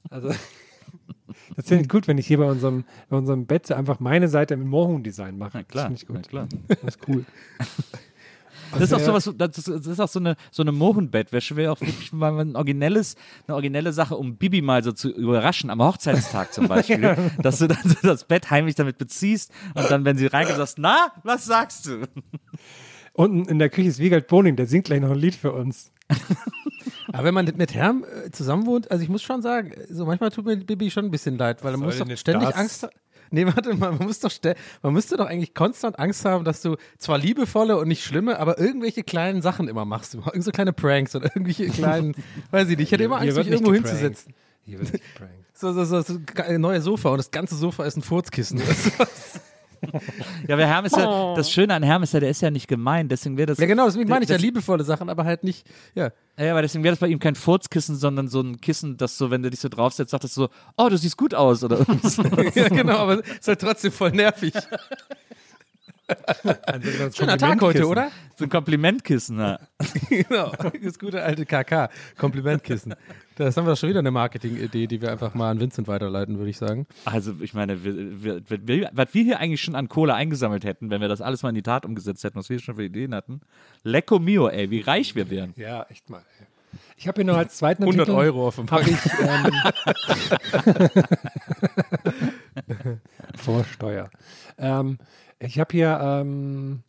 Also, das finde ich gut, wenn ich hier bei unserem, bei unserem Bett einfach meine Seite im Moorhuhn-Design mache. Na klar, Das finde ich gut. klar. Das ist cool. Das ist auch wär- sowas, das ist, das ist auch so eine, so eine Mohrenbettwäsche, wäre auch wirklich mal ein originelles, eine originelle Sache, um Bibi mal so zu überraschen, am Hochzeitstag zum Beispiel, dass du dann so das Bett heimlich damit beziehst und dann, wenn sie reinkommt, sagst, na, was sagst du? Unten in der Küche ist Wiegald Boning, der singt gleich noch ein Lied für uns. Aber wenn man mit Herm äh, zusammen wohnt, also ich muss schon sagen, so manchmal tut mir Bibi schon ein bisschen leid, weil man muss doch ständig das? Angst haben. Nee, warte mal, man muss doch man müsste doch eigentlich konstant Angst haben, dass du zwar liebevolle und nicht schlimme, aber irgendwelche kleinen Sachen immer machst. Irgend so kleine Pranks oder irgendwelche kleinen, weiß ich nicht, ich hätte immer Angst, mich irgendwo geprankt. hinzusetzen. Hier wird. So, so, so, so ein neues Sofa und das ganze Sofa ist ein Furzkissen. Ja, aber Herm ist ja, das Schöne an Herm ist ja, der ist ja nicht gemein, deswegen wäre das, ja, genau, deswegen meine ich ja liebevolle Sachen, aber halt nicht, ja. ja, aber deswegen wäre das bei ihm kein Furzkissen, sondern so ein Kissen, das so, wenn du dich so draufsetzt, sagt das so, oh, du siehst gut aus oder ja, genau, aber es ist halt trotzdem voll nervig. Sogenanntes Schöner Tag heute, oder? so ein Komplimentkissen, ja. genau, das gute alte KK, Komplimentkissen. Das haben wir doch schon wieder eine Marketing-Idee, die wir einfach mal an Vincent weiterleiten, würde ich sagen. Also, ich meine, wir, wir, wir, was wir hier eigentlich schon an Kohle eingesammelt hätten, wenn wir das alles mal in die Tat umgesetzt hätten, was wir schon für Ideen hatten. Lecco mio, ey, wie reich wir wären. Ja, echt mal. ey. Ich habe hier noch als zweiten 100 Artikel, Euro auf dem ich ähm, Vorsteuer. Ähm, ich habe hier ähm,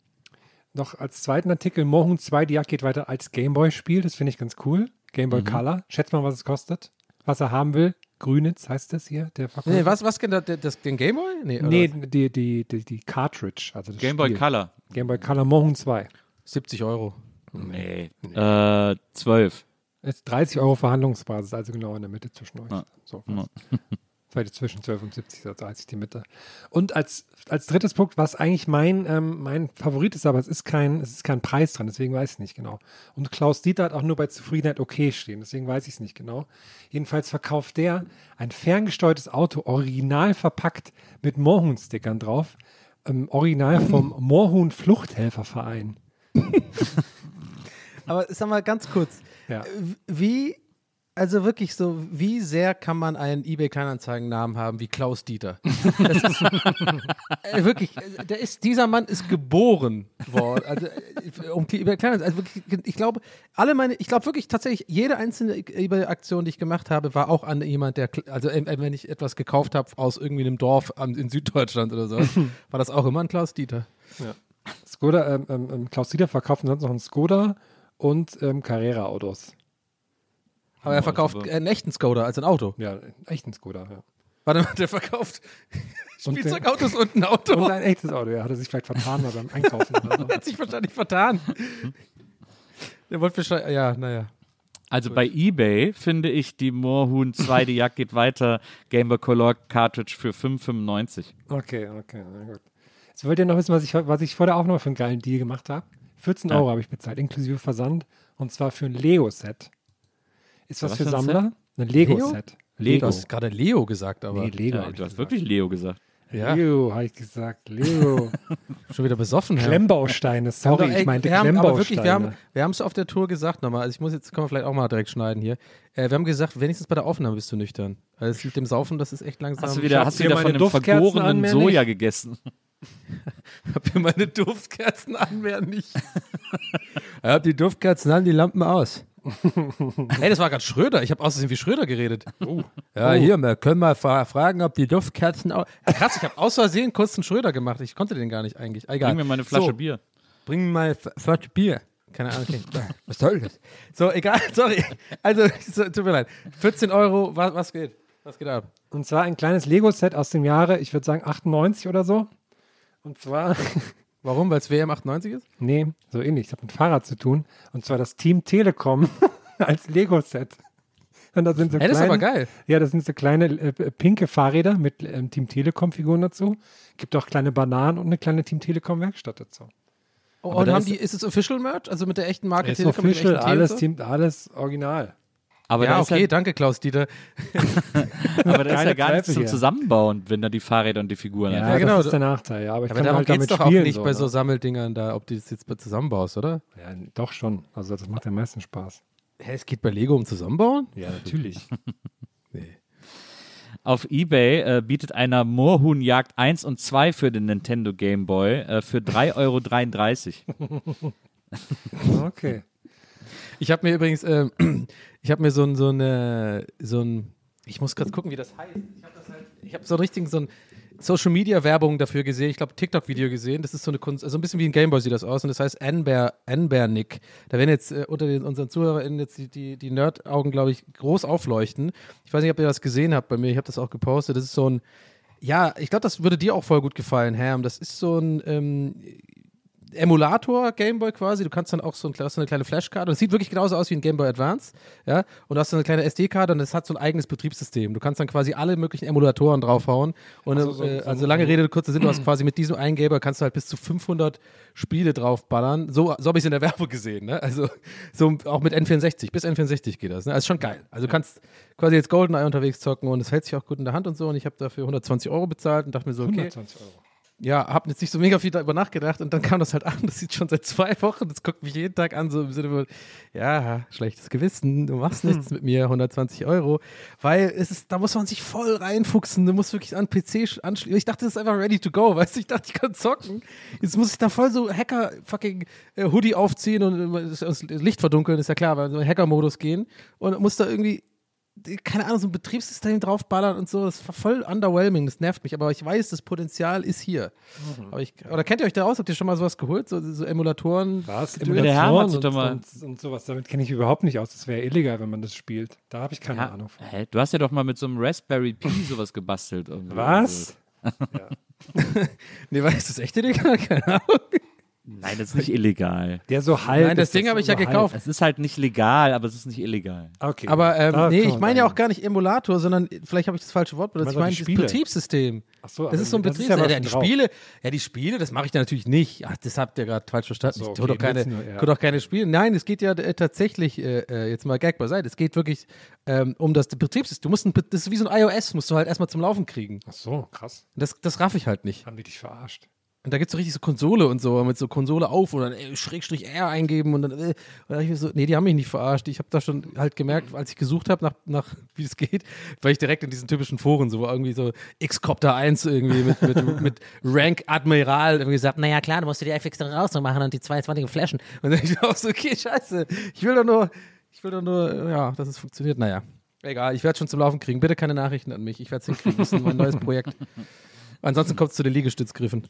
noch als zweiten Artikel Mohun 2, die Jagd geht weiter als Gameboy-Spiel. Das finde ich ganz cool. Gameboy Color. Schätzt mal, was es kostet. Was er haben will. Grünitz heißt das hier, der Verkäufer. Nee, was, was kennt das, das, den Gameboy? Nee, oder Nee, die, die, die, die Cartridge. Also das Game Boy Spiel. Color. Game Boy Color Mohun 2. 70 Euro. Nee. Äh, 12. Ist 30 Euro Verhandlungsbasis, also genau in der Mitte zwischen euch. Ja. So, Ja. Vielleicht zwischen 12 und 70, so 30 die Mitte. Und als, als drittes Punkt, was eigentlich mein, ähm, mein Favorit ist, aber es ist, kein, es ist kein Preis dran, deswegen weiß ich nicht genau. Und Klaus Dieter hat auch nur bei Zufriedenheit okay stehen, deswegen weiß ich es nicht genau. Jedenfalls verkauft der ein ferngesteuertes Auto, original verpackt mit Moorhuhn-Stickern drauf. Ähm, original vom Moorhuhn Fluchthelferverein. Aber sag mal ganz kurz, Ja. wie, also wirklich so, wie sehr kann man einen eBay-Kleinanzeigen-Namen haben wie Klaus Dieter? Ist, äh, wirklich, äh, der ist, dieser Mann ist geboren worden. Also, äh, um die eBay Kleinanzeigen, also wirklich, ich glaube, alle meine, ich glaube wirklich tatsächlich, jede einzelne eBay-Aktion, die ich gemacht habe, war auch an jemand, der, also wenn ich etwas gekauft habe aus irgendwie einem Dorf in Süddeutschland oder so, war das auch immer ein Klaus Dieter. Skoda, ähm, ähm, ähm, Klaus Dieter verkauft sonst noch einen Skoda und ähm, Carrera-Autos. Aber er verkauft super. einen echten Skoda als ein Auto. Ja, echt ein Skoda, ja. Warte mal, der verkauft Und der- Spielzeugautos und ein Auto. Und ein echtes Auto, ja. Hat er sich vielleicht vertan beim Einkaufen oder so. Hat sich wahrscheinlich vertan. Der wollte wahrscheinlich, ja, naja. Also bei eBay finde ich die Moorhuhn 2, die Jagd geht weiter, Game Boy Color Cartridge für 5,95. Okay, okay, na gut. Jetzt wollt ihr noch wissen, was ich, was ich vor der Aufnahme für einen geilen Deal gemacht habe? 14 Ja. Euro habe ich bezahlt, inklusive Versand. Und zwar für ein Lego-Set. Ist was, Was für ein Sammler? Ein Lego-Set. Du Lego. hast gerade Leo gesagt, aber Nee, Lego. Ja, du hast gesagt. wirklich Leo gesagt. ja, Lego, habe ich gesagt. Lego. schon wieder besoffen. Herr. Klemmbausteine, sorry, Aber, ey, ich meinte wir haben, aber wirklich, wir haben Klemmbausteine. wir haben es auf der Tour gesagt nochmal. Also ich muss jetzt, können wir vielleicht auch mal direkt schneiden hier. Äh, wir haben gesagt, wenigstens bei der Aufnahme bist du nüchtern. Also das mit dem Saufen, das ist echt langsam. Hast du wieder, hast du wieder meine von dem Duftkerzen an, vergorenen mehr Soja nicht. gegessen? hab mir meine Duftkerzen an, wer nicht. ich hab die Duftkerzen an, die Lampen aus. Hey, das war gerade Schröder. Ich habe außerdem wie Schröder geredet. Ja, hier, wir können mal fra fragen, ob die Duftkerzen aus. Krass, ich habe aus Versehen kurz einen Schröder gemacht. Ich konnte den gar nicht eigentlich. Egal. Bring mir mal eine Flasche so, Bier. Bring mir mal eine Flasche Bier. Keine Ahnung. Okay. Was soll das? So, egal, sorry. Also, so, tut mir leid. 14 Euro, was, was geht? Was geht ab? Und zwar ein kleines Lego-Set aus dem Jahre, ich würde sagen 98 oder so. Und zwar, Warum? Weil es WM 98 ist? nee, so ähnlich, das hat mit Fahrrad zu tun. Und zwar das Team Telekom als Lego-Set. Und da sind so Hey, das ist kleine, aber geil. Ja, das sind so kleine äh, pinke Fahrräder mit ähm, Team Telekom-Figuren dazu. Gibt auch kleine Bananen und eine kleine Team Telekom-Werkstatt dazu. Oh, und haben ist- die, ist es Official Merch? Also mit der echten Marke Ist Telekom? official, echten alles? Team, alles original. Aber ja, da ist okay, ja, danke Klaus Dieter. aber da ist ja gar nichts zum. Zusammenbauen, wenn da die Fahrräder und die Figuren Ja, einfach- genau. das ist der Nachteil. Ja, aber ich Aber kann darum halt geht es damit doch auch nicht so, bei ne? so Sammeldingern da, ob du das jetzt zusammenbaust, oder? Ja, doch schon. Also das macht am meisten Spaß. Hä, es geht bei Lego um Zusammenbauen? Ja, natürlich. Auf Ebay äh, bietet einer Moorhuhnjagd 1 und 2 für den Nintendo Game Boy äh, für 3,33 Euro. Okay. Ich habe mir übrigens, ähm, ich habe mir so ein, so eine, so ein, ich muss gerade gucken, wie das heißt. Ich habe halt, habe so richtig so ein Social Media Werbung dafür gesehen. Ich glaube TikTok-Video gesehen. Das ist so eine Kunst, also ein bisschen wie ein Gameboy sieht das aus und das heißt Anbear, Anbear Nick. Da werden jetzt äh, unter den, unseren ZuhörerInnen jetzt die, die, die Nerd-Augen, glaube ich, groß aufleuchten. Ich weiß nicht, ob ihr das gesehen habt bei mir. Ich habe das auch gepostet. Das ist so ein, ja, ich glaube, das würde dir auch voll gut gefallen, Ham. Das ist so ein ähm, Emulator Gameboy quasi. Du kannst dann auch so, ein, hast so eine kleine Flashkarte. Das sieht wirklich genauso aus wie ein Gameboy Advance. Ja? Und du hast so eine kleine SD-Karte und das hat so ein eigenes Betriebssystem. Du kannst dann quasi alle möglichen Emulatoren draufhauen. Und so, so- äh, so- also so- lange Rede, kurzer Sinn, du hast quasi mit diesem einen Gameboy kannst du halt bis zu 500 Spiele draufballern. So, so habe ich es in der Werbung gesehen. Ne? Also so auch mit N64. Bis N64 geht das. Ne? Also schon geil. Also du kannst quasi jetzt GoldenEye unterwegs zocken und es hält sich auch gut in der Hand und so. Und ich habe dafür 120 Euro bezahlt und dachte mir so, okay, 120 Euro. Ja, hab jetzt nicht so mega viel darüber nachgedacht und dann kam das halt an, das sieht schon seit zwei Wochen, das guckt mich jeden Tag an, so im Sinne von, ja, schlechtes Gewissen, du machst nichts mit mir, 120 Euro, weil es ist, da muss man sich voll reinfuchsen, du musst wirklich an PC sch- anschließen. Ich dachte, das ist einfach ready to go, weißt du, ich dachte, ich kann zocken. Jetzt muss ich da voll so Hacker fucking äh, Hoodie aufziehen und äh, das, Licht verdunkeln, ist ja klar, weil so Hacker-Modus gehen und muss da irgendwie keine Ahnung, so ein Betriebssystem draufballern und so, das war voll underwhelming, das nervt mich, aber ich weiß, das Potenzial ist hier. Aber ich, oder kennt ihr euch da aus? Habt ihr schon mal sowas geholt? So, so Emulatoren? Was? Sich und, und, und sowas. Damit kenne ich überhaupt nicht aus. Das wäre illegal, wenn man das spielt. Da habe ich keine Ja, Ahnung von. hä? Du hast ja doch mal mit so einem Raspberry Pi sowas gebastelt. Was? Nee, weißt du, das echt illegal? Keine Ahnung. Nein, das ist nicht illegal. Der so halb. Nein, das ist Ding habe ich ja so halb. gekauft. Es ist halt nicht legal, aber es ist nicht illegal. Okay. Aber ähm, Da nee, ich meine ja auch gar nicht Emulator, sondern vielleicht habe ich das falsche Wort benutzt. Ich meine das. Betriebssystem. Ach so, Das ist so ein ja Betriebssystem. aber Ja, die drauf. Spiele, ja, die Spiele, das mache ich ja natürlich nicht. Ach, das habt ihr gerade falsch verstanden. So, ich tue okay, doch keine, nur, ja. tue doch keine Spiele. Nein, es geht ja äh, tatsächlich, äh, äh, jetzt mal Gag beiseite, es geht wirklich ähm, um das Betriebssystem. Du musst ein, das ist wie so ein iOS, musst du halt erstmal zum Laufen kriegen. Ach so, krass. Das, das raff ich halt nicht. Haben die dich verarscht? Und da gibt es so richtig so Konsole und so, mit so Konsole auf und dann äh, Schrägstrich R eingeben und dann, äh, und dann ich mir so, nee, die haben mich nicht verarscht. Ich habe da schon halt gemerkt, als ich gesucht habe nach, nach, wie es geht, war ich direkt in diesen typischen Foren, so irgendwie so X-Copter 1 irgendwie mit, mit, mit Rank Admiral irgendwie gesagt, naja klar, du musst dir die FX dann raus machen und die 22 flashen. Und dann ich auch so, okay, scheiße, ich will doch nur, ich will doch nur, ja, dass es funktioniert. Naja, egal, ich werde schon zum Laufen kriegen. Bitte keine Nachrichten an mich, ich werde es hinkriegen. Das ist mein neues Projekt. Ansonsten kommt es zu den Liegestützgriffen.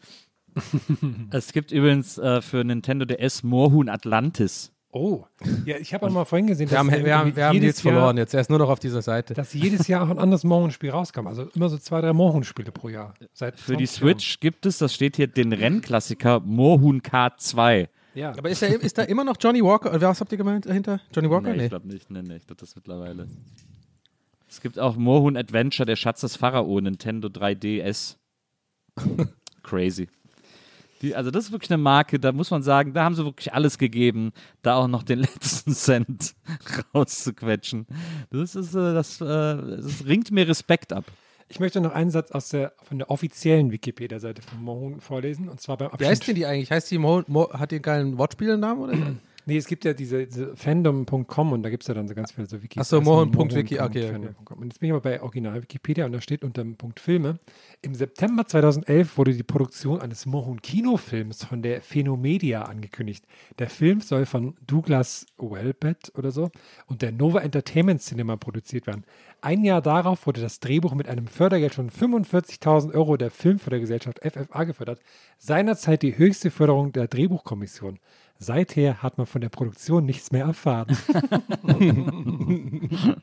Es gibt übrigens äh, für Nintendo DS Moorhuhn Atlantis. Oh. Ja, ich habe auch mal vorhin gesehen, Wir haben, dass wir haben, wir haben jedes jetzt verloren, Jahr, jetzt er ist nur noch auf dieser Seite. dass jedes Jahr auch ein anderes Mohun-Spiel rauskam. Also immer so zwei, drei Mohun-Spiele pro Jahr. Seit Für die 20 Jahren. Switch gibt es, das steht hier, den Rennklassiker Moorhuhn K2. Ja. Aber ist da, ist da immer noch Johnny Walker? Oder Was habt ihr gemeint dahinter? Johnny Walker? Nee, Nee. ich glaube nicht. Nee, nee, ich glaube das mittlerweile. Es gibt auch Moorhuhn Adventure, der Schatz des Pharao, Nintendo 3DS. Crazy. Die, also das ist wirklich eine Marke, da muss man sagen, da haben sie wirklich alles gegeben, da auch noch den letzten Cent rauszuquetschen. Das ist, äh, das, äh, das ringt mir Respekt ab. Ich möchte noch einen Satz aus der, von der offiziellen Wikipedia-Seite von Mohun vorlesen. Und zwar beim Wie Abschnitt. heißt denn die eigentlich? Heißt die Mo, Mo hat die einen geilen Wortspielnamen oder? Nee, es gibt ja diese, diese fandom.com und da gibt es ja dann so ganz viele so Wikis. Ach so, Also Mohun.wiki, okay, okay. Und jetzt bin ich aber bei Original Wikipedia und da steht unter dem Punkt Filme. Im September 2011 wurde die Produktion eines Mohun-Kinofilms von der Phenomedia angekündigt. Der Film soll von Douglas Welbett oder so und der Nova Entertainment Cinema produziert werden. Ein Jahr darauf wurde das Drehbuch mit einem Fördergeld von 45.000 Euro der Filmfördergesellschaft FFA gefördert. Seinerzeit die höchste Förderung der Drehbuchkommission. Seither hat man von der Produktion nichts mehr erfahren.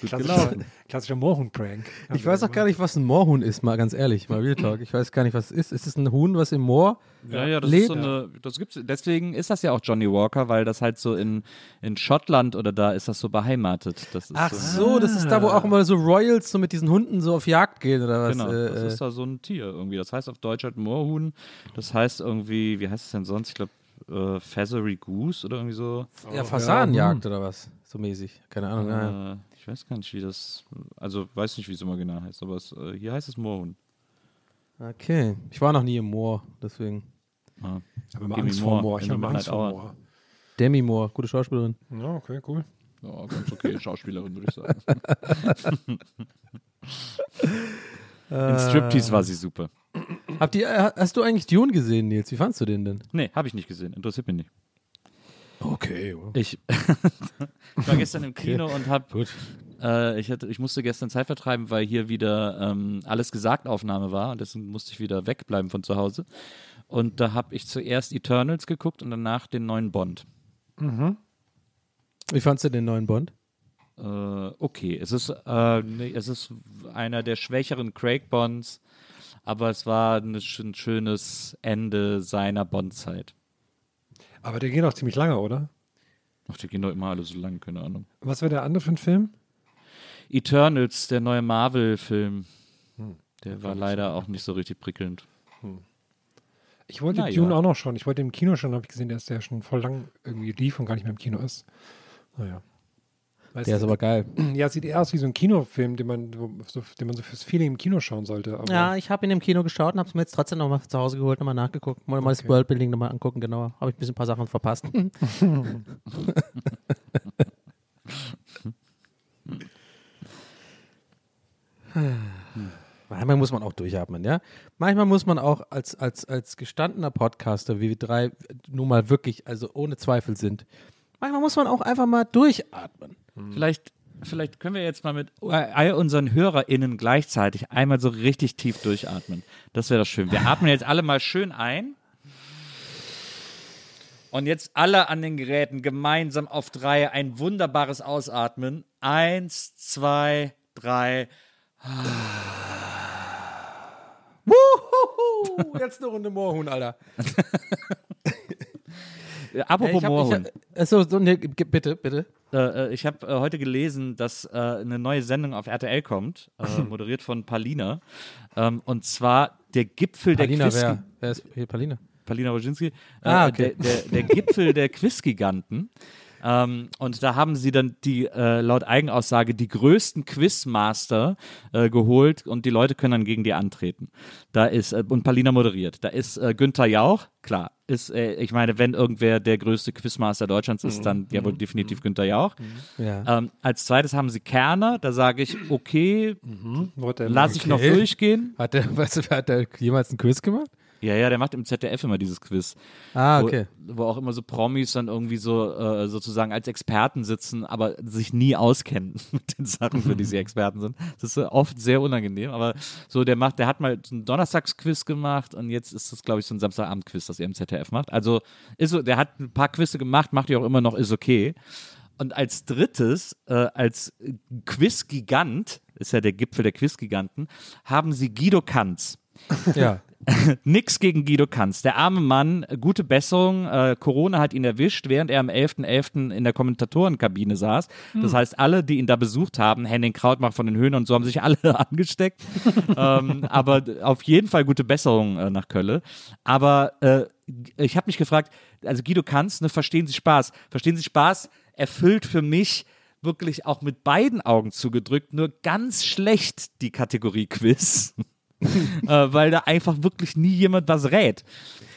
klassischer, klassischer Mohun-Prank. Ich weiß auch gar nicht, was ein Moorhuhn ist, mal ganz ehrlich, mal Real Talk. Ich weiß gar nicht, was es ist. Ist es ein Huhn, was im Moor Ja, ja, das lebt? ist so eine, das gibt's, deswegen ist das ja auch Johnny Walker, weil das halt so in, in Schottland oder da ist das so beheimatet. Das ist Ach so, so, das ist da, wo auch immer so Royals so mit diesen Hunden so auf Jagd gehen oder was? Genau, Äh, das äh, ist da so ein Tier irgendwie. Das heißt auf Deutsch halt Moorhuhn. Das heißt irgendwie, wie heißt es denn sonst? Ich glaube, äh, Feathery Goose oder irgendwie so. ja, Fasanenjagd oder was? So mäßig. Keine Ahnung. ja. Äh, ich weiß gar nicht, wie das, also weiß nicht, wie es immer genau heißt, aber es, äh, hier heißt es Moorhuhn. Okay. Ich war noch nie im Moor, deswegen. Ah. Ich habe immer Demi Angst Moore vor Moor. Ich habe immer Angst Midnight vor. Moor. Demi Moore, gute Schauspielerin. Ja, okay, cool. Ja, ganz okay, Schauspielerin, würde ich sagen. In Striptease war sie super. Habt ihr, äh, hast du eigentlich Dune gesehen, Nils? Wie fandst du den denn? Nee, habe ich nicht gesehen. Interessiert mich nicht. Okay. Ich, ich war gestern im Kino und habe Gut. Äh, ich, hatte, ich musste gestern Zeit vertreiben, weil hier wieder ähm, alles gesagt Aufnahme war und deswegen musste ich wieder wegbleiben von zu Hause. Und da habe ich zuerst Eternals geguckt und danach den neuen Bond. Wie fandst du den neuen Bond? Äh, okay, es ist, äh, es ist einer der schwächeren Craig Bonds, aber es war ein, sch- ein schönes Ende seiner Bond-Zeit. Aber der geht auch ziemlich lange, oder? Ach, die gehen doch immer alle so lang, keine Ahnung. Was wäre der andere für ein Film? Eternals, der neue Marvel-Film, der war leider auch nicht so richtig prickelnd. Ich wollte Na ja. Dune auch noch schon. Ich wollte im Kino schon, habe ich gesehen, dass der schon voll lang irgendwie lief und gar nicht mehr im Kino ist. Naja. Weißt Der ist du, aber geil. ja, sieht eher aus wie so ein Kinofilm, den man, so, den man so fürs Feeling im Kino schauen sollte. Aber Ja, ich habe ihn im Kino geschaut und habe es mir jetzt trotzdem nochmal zu Hause geholt, nochmal nachgeguckt. Mal, mal das Okay. Worldbuilding nochmal angucken, genauer. Habe ich ein bisschen ein paar Sachen verpasst. Manchmal muss man auch durchatmen, ja. Manchmal muss man auch als, als, als gestandener Podcaster, wie wir drei nun mal wirklich, also ohne Zweifel sind, manchmal muss man auch einfach mal durchatmen. Vielleicht, vielleicht können wir jetzt mal mit all unseren HörerInnen gleichzeitig einmal so richtig tief durchatmen. Das wäre doch schön. Wir atmen jetzt alle mal schön ein. Und jetzt alle an den Geräten gemeinsam auf drei ein wunderbares Ausatmen. Eins, zwei, drei. Wuhu! Jetzt eine Runde Moorhuhn, Alter. Äh, apropos ich hab, Moorhuhn. Ich hab, so, so, nee, bitte, bitte. Äh, äh, ich habe äh, heute gelesen, dass äh, eine neue Sendung auf RTL kommt, äh, moderiert von Palina. Ähm, und zwar der Gipfel Palina, der Quiz. wer? Wer ist hier Palina? Palina Wojcinski. Äh, Ah, okay. der, der, der Gipfel der Quizgiganten. Ähm, und da haben sie dann die, äh, laut Eigenaussage, die größten Quizmaster äh, geholt und die Leute können dann gegen die antreten. Da ist, äh, und Palina moderiert. Da ist äh, Günther Jauch, klar, ist, äh, ich meine, wenn irgendwer der größte Quizmaster Deutschlands ist, dann ja wohl definitiv Günther Jauch. Ja. Ähm, als zweites haben sie Kerner, da sage ich, okay, Wurde lass ich noch Okay. durchgehen. Hat der, weißt du, hat der jemals einen Quiz gemacht? Ja, ja, der macht im ZDF immer dieses Quiz. Ah, wo, okay. wo auch immer so Promis dann irgendwie so äh, sozusagen als Experten sitzen, aber sich nie auskennen mit den Sachen, für die sie Experten sind. Das ist äh, oft sehr unangenehm, aber so der macht, der hat mal so einen Donnerstagsquiz gemacht und jetzt ist das, glaube ich, so ein Samstagabend-Quiz, das er im ZDF macht. Also ist so, der hat ein paar Quizze gemacht, macht die auch immer noch, ist okay. Und als drittes, äh, als Quizgigant, ist ja der Gipfel der Quizgiganten, haben sie Guido Kanz. Ja. Nix gegen Guido Kanz. Der arme Mann, gute Besserung. Äh, Corona hat ihn erwischt, während er am 11.11. in der Kommentatorenkabine saß. Das heißt, alle, die ihn da besucht haben, Henning Krautmach von den Höhen und so, haben sich alle angesteckt. ähm, aber auf jeden Fall gute Besserung äh, nach Kölle. Aber äh, ich habe mich gefragt, also Guido Kanz, ne, verstehen Sie Spaß? Verstehen Sie Spaß erfüllt für mich wirklich auch mit beiden Augen zugedrückt, nur ganz schlecht die Kategorie Quiz. äh, weil da einfach wirklich nie jemand was rät.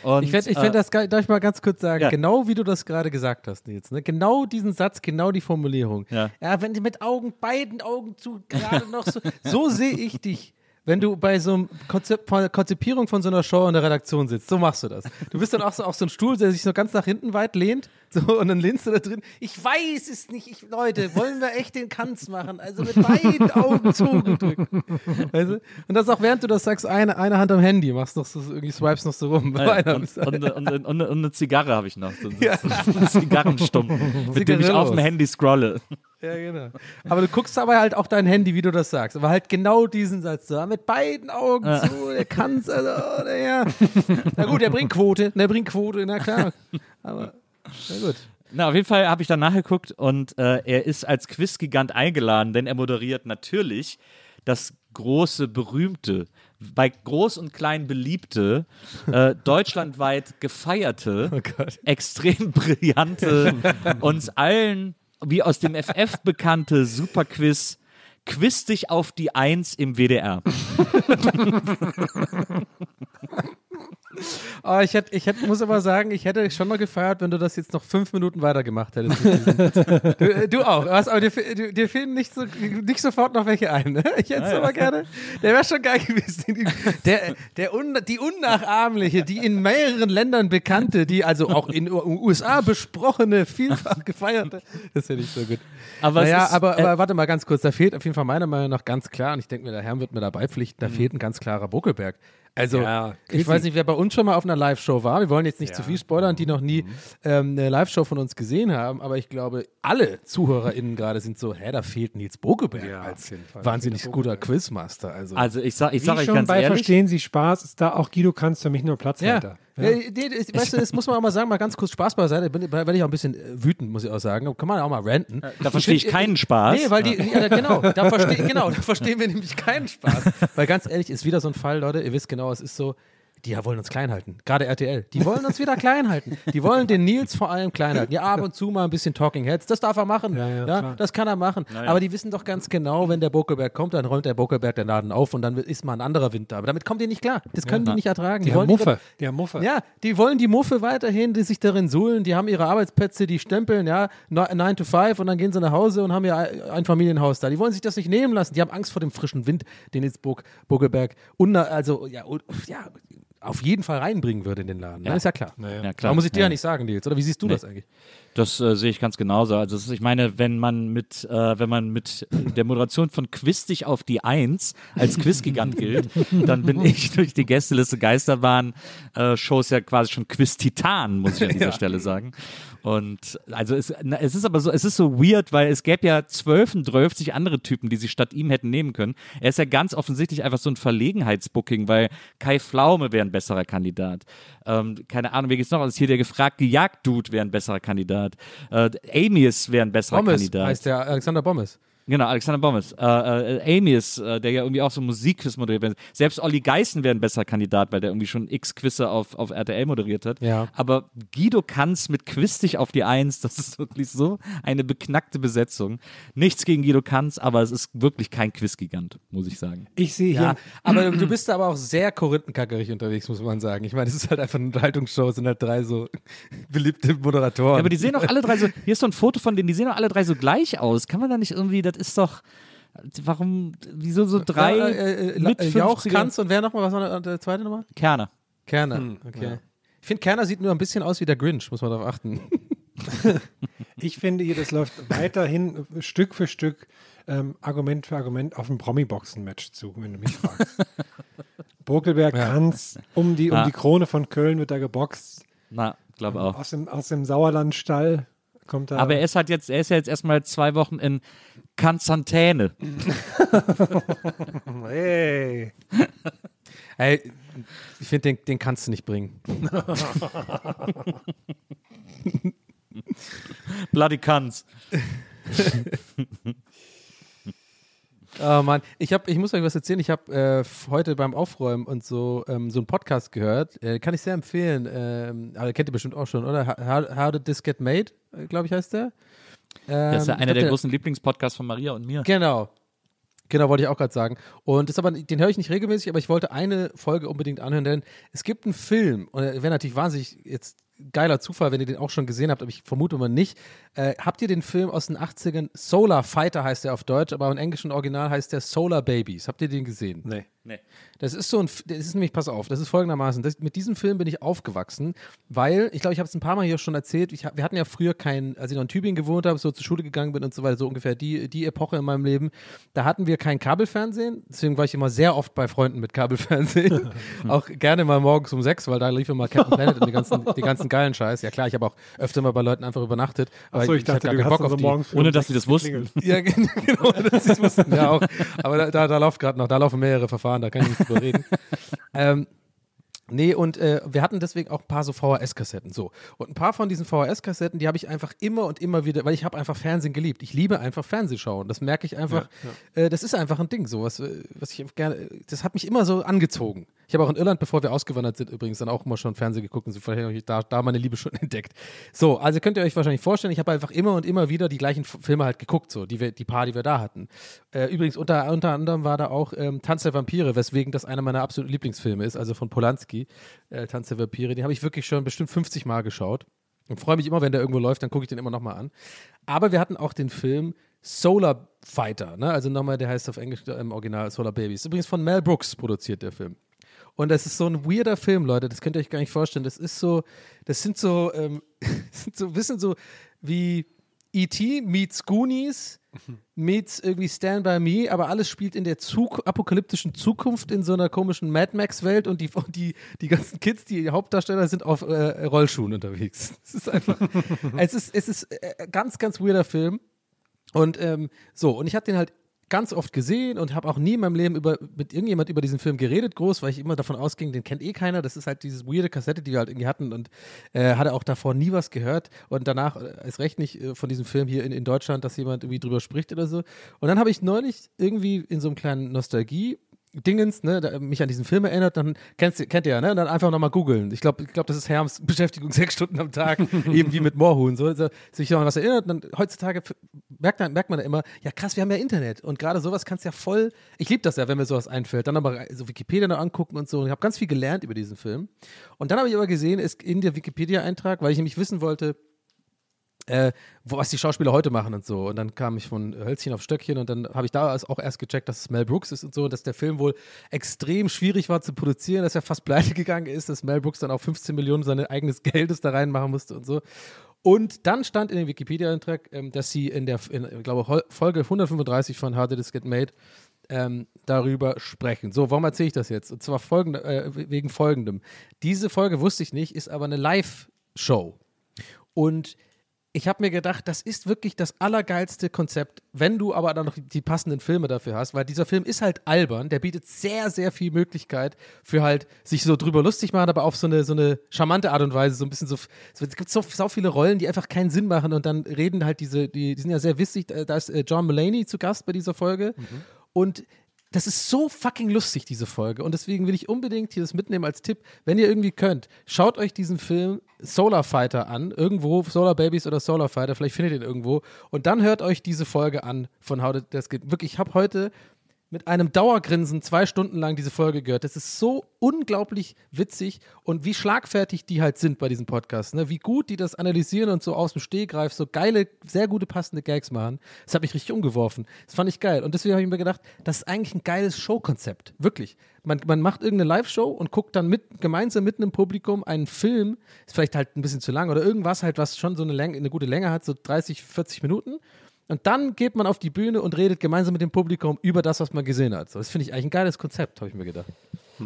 Und, Ich fände ich äh, fänd das darf ich mal ganz kurz sagen, Ja. genau wie du das gerade gesagt hast, Nils, ne? genau diesen Satz, genau die Formulierung. Ja. wenn du mit Augen, beiden Augen zu, gerade noch so, so sehe ich dich. Wenn du bei so einem der Konzipierung von so einer Show in der Redaktion sitzt, so machst du das. Du bist dann auch so auf so einem Stuhl, der sich so ganz nach hinten weit lehnt, so und dann lehnst du da drin. Ich weiß es nicht, ich, Leute, wollen wir echt den Kanz machen? Also mit beiden Augen zugedrückt. Weißt du? Und das auch während du das sagst, eine, eine Hand am Handy, machst noch so, irgendwie swipes noch so rum. äh, Einer- und, und, und, und, eine Zigarre habe ich noch. So, so, so Zigarrenstumpf, mit dem ich auf dem. Handy scrolle. Ja, genau. Aber du guckst aber halt auch dein Handy, wie du das sagst. Aber halt genau diesen Satz so, mit beiden Augen zu, der kann's, also, der, ja. Na gut, der bringt Quote, der bringt Quote, na klar. Aber, na gut. Na, auf jeden Fall habe ich dann nachgeguckt und äh, er ist als Quizgigant eingeladen, denn er moderiert natürlich das große, berühmte, bei groß und klein beliebte, äh, deutschlandweit gefeierte, extrem brillante, uns allen wie aus dem FF bekannte Superquiz Quiz dich auf die Eins im WDR. Oh, ich, hätte, ich hätte, muss aber sagen, ich hätte schon mal gefeiert, wenn du das jetzt noch fünf Minuten weiter gemacht hättest. du, äh, du auch. Was, aber dir, dir fehlen nicht, so, nicht sofort noch welche ein. Ne? Ich hätte es aber gerne. Der wäre schon geil gewesen. Der, der un, die unnachahmliche, die in mehreren Ländern bekannte, die also auch in USA besprochene, vielfach gefeierte. Das finde ich so gut. Aber naja, ist, aber, äh, aber warte mal ganz kurz. Da fehlt auf jeden Fall meiner Meinung nach ganz klar, und ich denke mir, der Herr wird mir dabei pflichten, da fehlt ein ganz klarer Buckelberg. Also, Ja, ich weiß nicht, wer bei uns schon mal auf einer Live-Show war. Wir wollen jetzt nicht zu viel spoilern, die noch nie ähm, eine Live-Show von uns gesehen haben, aber ich glaube, alle ZuhörerInnen gerade sind so, hä, da fehlt Nils Bokeberg Ja, als wahnsinnig guter. Quizmaster. Also, Also ich sag, ich sag euch schon ganz bei ehrlich, Verstehen Sie Spaß ist da auch Guido Kanz für mich nur ja. Platzhalter. Ja. Nee, das, weißt du, das muss man auch mal sagen, mal ganz kurz Spaß beiseite, bin, weil ich auch ein bisschen äh, wütend, muss ich auch sagen, kann man auch mal ranten. da verstehe ich keinen Spaß. Nee, weil die, ja, genau, da versteh, genau, da verstehen wir nämlich keinen Spaß. Weil ganz ehrlich, ist wieder so ein Fall, Leute, ihr wisst genau, es ist so, die wollen uns klein halten. Gerade RTL. Die wollen uns wieder klein halten. Die wollen den Nils vor allem klein halten. Ja, ab und zu mal ein bisschen Talking Heads. Das darf er machen. Ja, Ja, ja, das kann er machen. Aber die wissen doch ganz genau, wenn der Bokelberg kommt, dann räumt der Bokelberg den Laden auf und dann ist mal ein anderer Wind da. Aber damit kommen die nicht klar. Das können die nicht ertragen. Die haben wollen Muffe. Die haben Muffe. ja, die wollen die Muffe weiterhin, die sich darin suhlen, die haben ihre Arbeitsplätze, die stempeln, ja, 9 to 5 und dann gehen sie nach Hause und haben ja ein Familienhaus da. Die wollen sich das nicht nehmen lassen. Die haben Angst vor dem frischen Wind, den jetzt Burg, unter, also, ja, ja, auf jeden Fall reinbringen würde in den Laden. Ja, ist ja klar. Ja, klar. Da muss ich dir ja. Ja. nicht sagen, Nils. Oder wie siehst du das eigentlich? Das äh, sehe ich ganz genauso. Also ist, ich meine, wenn man mit, äh, wenn man mit der Moderation von Quiz dich auf die Eins als Quizgigant gilt, dann bin ich durch die Gästeliste Geisterbahn äh, Shows ja quasi schon Quiz-Titan, muss ich an dieser Stelle sagen. Und also es, na, es ist aber so, es ist so weird, weil es gäbe ja zwölf und zwölfzig andere Typen, die sich statt ihm hätten nehmen können. Er ist ja ganz offensichtlich einfach so ein Verlegenheitsbooking, weil Kai Pflaume wäre ein besserer Kandidat. Ähm, keine Ahnung, wie geht's noch? Also hier der gefragte Jagddude wäre ein besserer Kandidat. Äh, Amius wäre ein besserer Bommes Kandidat. heißt der Alexander Bommes. Genau, Alexander Bommes. Äh, äh, Amius, äh, der ja irgendwie auch so Musikquiz moderiert wird. Selbst Olli Geißen wäre ein besserer Kandidat, weil der irgendwie schon x Quizze auf, auf RTL moderiert hat. Ja. Aber Guido Kanz mit Quiz dich auf die Eins, das ist wirklich so eine beknackte Besetzung. Nichts gegen Guido Kanz, aber es ist wirklich kein Quizgigant, muss ich sagen. Ich sehe hier Ja, aber du bist da aber auch sehr korinthenkackerig unterwegs, muss man sagen. Ich meine, es ist halt einfach eine Unterhaltungsshow, es sind halt drei so beliebte Moderatoren. Ja, aber die sehen doch alle drei so, hier ist so ein Foto von denen, die sehen doch alle drei so gleich aus. Kann man da nicht irgendwie, das ist doch, warum, wieso so drei Ja, äh, äh, mit äh, Jauch, 50er Kanz und wer nochmal? Was war der, zweite nochmal? Kerner? Kerner. Okay. Ich finde, Kerner sieht nur ein bisschen aus wie der Grinch, muss man darauf achten. Ich finde hier, das läuft weiterhin äh, Stück für Stück ähm, Argument für Argument auf ein Promi-Boxen-Match zu, wenn du mich fragst. Bokelberg Kanz, um die, um Ja. die Krone von Köln wird da geboxt. Na, glaube auch. Aus dem, aus dem Sauerlandstall kommt da. Aber er ist halt jetzt, er ist ja jetzt erstmal zwei Wochen in Konstantäne. hey. Ey, Ich finde, den, den kannst du nicht bringen. Bloody Cunts. Oh Mann, ich, hab, ich muss euch was erzählen. Ich habe äh, heute beim Aufräumen und so ähm, so einen Podcast gehört. Äh, kann ich sehr empfehlen. Ähm, aber kennt ihr bestimmt auch schon, oder? How, How Did This Get Made, äh, glaube ich, heißt der. Ähm, Das ist ja ich einer der großen Lieblingspodcasts von Maria und mir. Genau. Genau, wollte ich auch gerade sagen. Und das aber, den höre ich nicht regelmäßig, aber ich wollte eine Folge unbedingt anhören, denn es gibt einen Film, und wäre natürlich wahnsinnig jetzt geiler Zufall, wenn ihr den auch schon gesehen habt, aber ich vermute mal nicht. Äh, habt ihr den Film aus den 80ern? Solar Fighter heißt der auf Deutsch, aber im englischen Original heißt der Solar Babies. Habt ihr den gesehen? Nee. Nee. Das ist so ein, das ist nämlich, pass auf, das ist folgendermaßen, das, mit diesem Film bin ich aufgewachsen, weil, ich glaube, ich habe es ein paar Mal hier schon erzählt, ich, wir hatten ja früher kein, als ich noch in Tübingen gewohnt habe, so zur Schule gegangen bin und so weiter, so ungefähr die, die Epoche in meinem Leben, da hatten wir kein Kabelfernsehen, deswegen war ich immer sehr oft bei Freunden mit Kabelfernsehen, auch gerne mal morgens um sechs, weil da lief immer Captain Planet und die ganzen, die ganzen geilen Scheiß, ja klar, ich habe auch öfter mal bei Leuten einfach übernachtet, aber Achso, ich hatte dachte, gar du keinen Bock auf so die, morgens Ohne dass sie das wussten. ja, gen- genau, das ist wussten ja auch. Aber da, da, da läuft gerade noch, da laufen mehrere Verfahren, da kann ich nicht drüber reden. ähm, nee, und äh, wir hatten deswegen auch ein paar so VHS-Kassetten. So. Und ein paar von diesen VHS-Kassetten, die habe ich einfach immer und immer wieder, weil ich habe einfach Fernsehen geliebt. Ich liebe einfach Fernsehschauen. Das merke ich einfach. Äh, das ist einfach ein Ding, so was, äh, was ich gerne, das hat mich immer so angezogen. Ich habe auch in Irland, bevor wir ausgewandert sind, übrigens dann auch immer schon Fernsehen geguckt und so, vielleicht habe ich da, da meine Liebe schon entdeckt. So, also könnt ihr euch wahrscheinlich vorstellen, ich habe einfach immer und immer wieder die gleichen Filme halt geguckt, so, die, wir, die paar, die wir da hatten. Äh, übrigens, unter, unter anderem war da auch ähm, Tanz der Vampire, weswegen das einer meiner absoluten Lieblingsfilme ist, also von Polanski, äh, Tanz der Vampire. Den habe ich wirklich schon bestimmt 50 Mal geschaut. Und freue mich immer, wenn der irgendwo läuft, dann gucke ich den immer nochmal an. Aber wir hatten auch den Film Solar Fighter, ne? also nochmal, der heißt auf Englisch äh, im Original Solar Babies. Übrigens von Mel Brooks produziert der Film. Und das ist so ein weirder Film, Leute, das könnt ihr euch gar nicht vorstellen. Das ist so, das sind so, ähm, sind so bisschen so wie E.T. meets Goonies meets irgendwie Stand By Me, aber alles spielt in der Zuk apokalyptischen Zukunft in so einer komischen Mad Max-Welt und die, die, die ganzen Kids, die Hauptdarsteller, sind auf äh, Rollschuhen unterwegs. Es ist einfach, es ist, es ist äh, ganz, ganz weirder Film. Und ähm, so, und ich habe den halt ganz oft gesehen und habe auch nie in meinem Leben über, mit irgendjemand über diesen Film geredet, groß, weil ich immer davon ausging, den kennt eh keiner. Das ist halt dieses weirde Kassette, die wir halt irgendwie hatten und äh, hatte auch davor nie was gehört und danach äh, erst recht nicht äh, von diesem Film hier in, in Deutschland, dass jemand irgendwie drüber spricht oder so. Und dann habe ich neulich irgendwie in so einem kleinen Nostalgie Dingens, ne, da, mich an diesen Film erinnert, dann kennst, kennt ihr ja, ne? Und dann einfach nochmal googeln. Ich glaube, ich glaub, das ist Herms Beschäftigung sechs Stunden am Tag, eben wie mit Moorhuhn. So, so, sich noch an was erinnert, und dann heutzutage merkt, man- merkt man da immer, ja krass, wir haben ja Internet. Und gerade sowas kannst du ja voll, ich liebe das ja, wenn mir sowas einfällt. Dann aber so Wikipedia noch angucken und so. Und ich habe ganz viel gelernt über diesen Film. Und dann habe ich aber gesehen, ist in der Wikipedia-Eintrag, weil ich nämlich wissen wollte, äh, was die Schauspieler heute machen und so. Und dann kam ich von Hölzchen auf Stöckchen und dann habe ich da auch erst gecheckt, dass es Mel Brooks ist und so, dass der Film wohl extrem schwierig war zu produzieren, dass er fast pleite gegangen ist, dass Mel Brooks dann auch 15 Millionen seines eigenes Geldes da reinmachen musste und so. Und dann stand in dem Wikipedia-Eintrag, ähm, dass sie in der, in, ich glaube, Folge 135 von How Did This Get Made ähm, darüber sprechen. So, warum erzähle ich das jetzt? Und zwar folgende, äh, wegen folgendem. Diese Folge wusste ich nicht, ist aber eine Live-Show. Und ich habe mir gedacht, das ist wirklich das allergeilste Konzept, wenn du aber dann noch die passenden Filme dafür hast, weil dieser Film ist halt albern, der bietet sehr, sehr viel Möglichkeit für halt sich so drüber lustig machen, aber auf so eine, so eine charmante Art und Weise, so ein bisschen so, so es gibt so, so viele Rollen, die einfach keinen Sinn machen und dann reden halt diese, die, die sind ja sehr witzig, da ist äh, John Mulaney zu Gast bei dieser Folge und das ist so fucking lustig, diese Folge. Und deswegen will ich unbedingt hier das mitnehmen als Tipp. Wenn ihr irgendwie könnt, schaut euch diesen Film Solar Fighter an. Irgendwo, Solar Babies oder Solar Fighter, vielleicht findet ihr ihn irgendwo. Und dann hört euch diese Folge an von How Did Das geht. Wirklich, ich habe heute mit einem Dauergrinsen zwei Stunden lang diese Folge gehört. Das ist so unglaublich witzig und wie schlagfertig die halt sind bei diesem Podcast. Ne? Wie gut die das analysieren und so aus dem Stehgreif so geile, sehr gute passende Gags machen. Das hat mich richtig umgeworfen. Das fand ich geil. Und deswegen habe ich mir gedacht, das ist eigentlich ein geiles Showkonzept. Wirklich. Man, man macht irgendeine Live-Show und guckt dann mit, gemeinsam mit einem Publikum einen Film. Ist vielleicht halt ein bisschen zu lang oder irgendwas halt, was schon so eine, Länge, eine gute Länge hat, so 30, 40 Minuten. Und dann geht man auf die Bühne und redet gemeinsam mit dem Publikum über das, was man gesehen hat. Das finde ich eigentlich ein geiles Konzept, habe ich mir gedacht.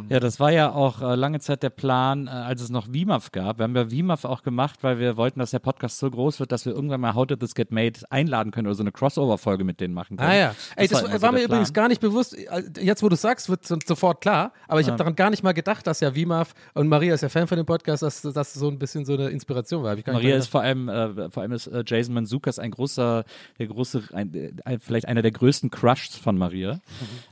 Ja, das war ja auch äh, lange Zeit der Plan, äh, als es noch WIMAF gab. Wir haben ja WIMAF auch gemacht, weil wir wollten, dass der Podcast so groß wird, dass wir irgendwann mal How Did This Get Made einladen können oder so eine Crossover-Folge mit denen machen können. Ah ja. Ey, das, immer war, so mir übrigens gar nicht bewusst. äh, Jetzt, wo du sagst, wird so- sofort klar. Aber ich habe daran gar nicht mal gedacht, dass ja Wimaf und Maria ist ja Fan von dem Podcast, dass das so ein bisschen so eine Inspiration war. Maria ist vor allem, äh, vor allem ist äh, Jason Manzukas ein großer, der große, ein, ein, vielleicht einer der größten Crushs von Maria,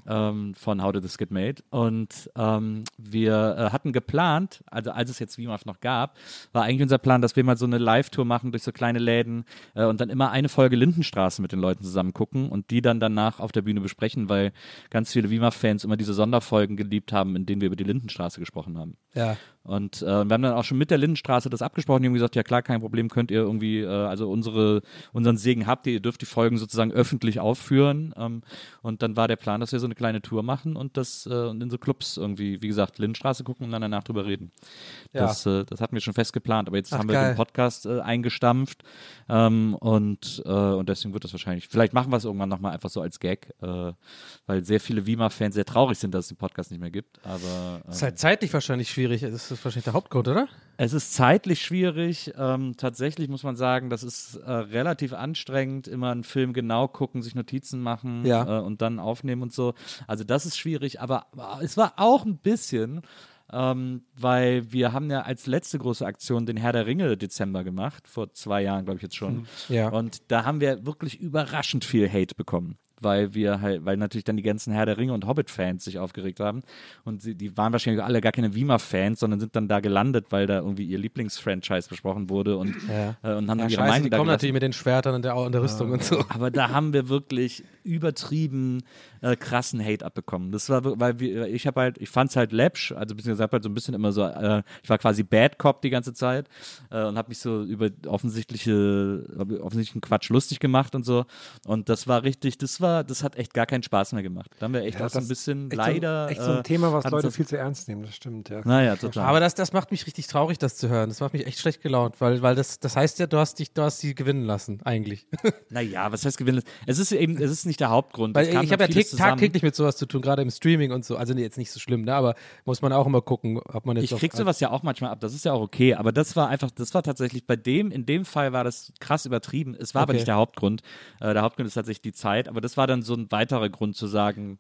ähm, von How Did This Get Made. Und ähm, wir äh, hatten geplant, also als es jetzt WIMAF noch gab, war eigentlich unser Plan, dass wir mal so eine Live-Tour machen durch so kleine Läden äh, und dann immer eine Folge Lindenstraße mit den Leuten zusammen gucken und die dann danach auf der Bühne besprechen, weil ganz viele WIMAF-Fans immer diese Sonderfolgen geliebt haben, in denen wir über die Lindenstraße gesprochen haben. Ja. Und äh, wir haben dann auch schon mit der Lindenstraße das abgesprochen. Die haben gesagt, ja klar, kein Problem, könnt ihr irgendwie, äh, also unsere, unseren Segen habt ihr, ihr dürft die Folgen sozusagen öffentlich aufführen. Ähm, und dann war der Plan, dass wir so eine kleine Tour machen und das äh, und in so Clubs irgendwie, wie gesagt, Lindenstraße gucken und dann danach drüber reden. Ja. Das, äh, das hatten wir schon fest geplant, aber jetzt Ach, haben wir geil. den Podcast äh, eingestampft ähm, und, äh, und deswegen wird das wahrscheinlich, vielleicht machen wir es irgendwann nochmal einfach so als Gag, äh, weil sehr viele Wima-Fans sehr traurig sind, dass es den Podcast nicht mehr gibt. Aber äh, ist halt zeitlich wahrscheinlich schwierig. Das ist wahrscheinlich der Hauptgrund, oder? es ist zeitlich schwierig. Ähm, tatsächlich muss man sagen, das ist äh, relativ anstrengend. Immer einen Film genau gucken, sich Notizen machen Ja. äh, und dann aufnehmen und so. Also das ist schwierig, aber äh, es war auch ein bisschen. Ähm, weil wir haben ja als letzte große Aktion den Herr der Ringe Dezember gemacht, vor zwei Jahren, glaube ich jetzt schon. Ja. Und da haben wir wirklich überraschend viel Hate bekommen. Weil wir halt, weil natürlich dann die ganzen Herr der Ringe und Hobbit-Fans sich aufgeregt haben. Und sie, die waren wahrscheinlich alle gar keine Wiemer-Fans, sondern sind dann da gelandet, weil da irgendwie ihr Lieblingsfranchise besprochen wurde und, Ja. äh, und haben Ja, dann ihre scheiße, Meinung die kommen natürlich mit den Schwertern und der, und der Rüstung und so. Aber da haben wir wirklich übertrieben äh, krassen Hate abbekommen. Das war, weil wir, ich habe halt, ich fand es halt läppsch, also beziehungsweise halt so ein bisschen immer so, äh, ich war quasi Bad Cop die ganze Zeit äh, und habe mich so über offensichtliche, offensichtlichen Quatsch lustig gemacht und so. Und das war richtig, das war, das hat echt gar keinen Spaß mehr gemacht. Da haben wir echt Ja, auch so ein das bisschen echt leider. So, echt so ein äh, Thema, was Leute das- viel zu ernst nehmen, das stimmt, ja. Naja, total. Aber das, das macht mich richtig traurig, das zu hören. Das macht mich echt schlecht gelaunt, weil, weil das, das heißt ja, du hast dich, du hast sie gewinnen lassen, eigentlich. naja, was heißt gewinnen? Es ist eben, es ist nicht der Hauptgrund. Weil ich habe ja tagtäglich mit sowas zu tun, gerade im Streaming und so. Also nee, jetzt nicht so schlimm, ne? aber muss man auch immer gucken, ob man jetzt Ich krieg sowas ja auch manchmal ab, das ist ja auch okay, aber das war einfach, das war tatsächlich bei dem, in dem Fall war das krass übertrieben. Es war aber Okay. nicht der Hauptgrund. Äh, der Hauptgrund ist tatsächlich die Zeit, aber das war dann so ein weiterer Grund zu sagen,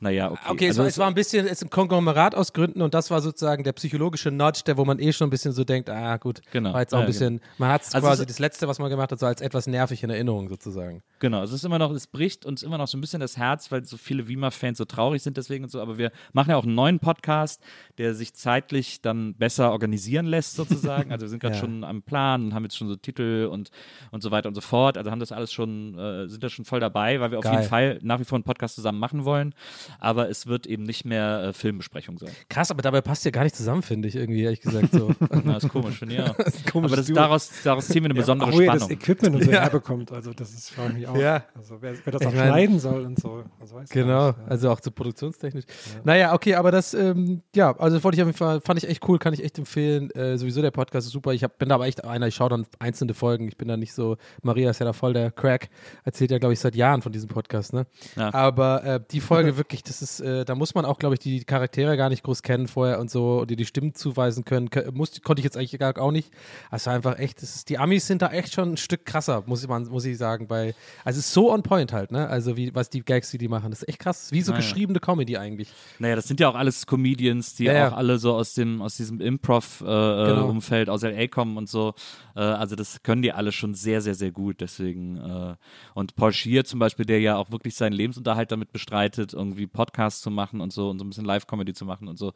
naja, okay. Okay, also es, war, es war ein bisschen es ist ein Konglomerat aus Gründen und das war sozusagen der psychologische Nudge, der wo man eh schon ein bisschen so denkt, ah gut, Genau. war jetzt auch ein Ja, bisschen, man hat es Also quasi das Letzte, was man gemacht hat, so als etwas nervig in Erinnerung sozusagen. Genau, es ist immer noch, es bricht uns immer noch so ein bisschen das Herz, weil so viele Wiemer-Fans so traurig sind deswegen und so, aber wir machen ja auch einen neuen Podcast, der sich zeitlich dann besser organisieren lässt sozusagen. Also wir sind gerade Ja. schon am Plan und haben jetzt schon so Titel und, und so weiter und so fort. Also haben das alles schon, äh, sind da schon voll dabei, weil wir auf Geil. jeden Fall nach wie vor einen Podcast zusammen machen wollen. Aber es wird eben nicht mehr äh, Filmbesprechung sein. Krass, aber dabei passt ja gar nicht zusammen, finde ich irgendwie, ehrlich gesagt so. Na, ist komisch, finde ich auch. komisch, aber das, daraus, daraus ziehen wir eine besondere auch wo ihr das Spannung. Equipment und so Ja. herbekommt, also das ist, frage ich mich auch. Ja. Also wer, wer das Ich auch mein- schneiden soll und so. Also weiß ich Genau, nicht, ja. also auch so produktionstechnisch. Naja, okay, aber das, ähm, ja, also das wollte ich auf jeden Fall, fand ich echt cool, kann ich echt empfehlen. Äh, sowieso der Podcast ist super. Ich hab, bin da aber echt einer, ich schaue dann einzelne Folgen. Ich bin da nicht so, Maria ist ja da voll der Crack, erzählt ja, glaube ich, seit Jahren von diesem Podcast, ne? Ja. Aber äh, die Folge wirklich, das ist, äh, da muss man auch, glaube ich, die Charaktere gar nicht groß kennen vorher und so, und die die Stimmen zuweisen können. Kö- Musste, konnte ich jetzt eigentlich gar auch nicht. Also einfach echt, ist, die Amis sind da echt schon ein Stück krasser, muss ich, man, muss ich sagen. Bei, also es ist so on point halt, ne? Also wie, was die Gags, die die machen, das ist echt krass. Wie so Naja. geschriebene Comedy eigentlich. Naja, das sind ja auch alles Comedians, die Ja, ja. auch alle so aus dem aus diesem Improv-Umfeld Genau. aus LA kommen und so. Äh, also das können die alle schon sehr, sehr, sehr gut. Deswegen äh, und Paul Scheer zum Beispiel, der ja auch wirklich seinen Lebensunterhalt damit bestreitet, irgendwie Podcasts zu machen und so und so ein bisschen Live-Comedy zu machen und so.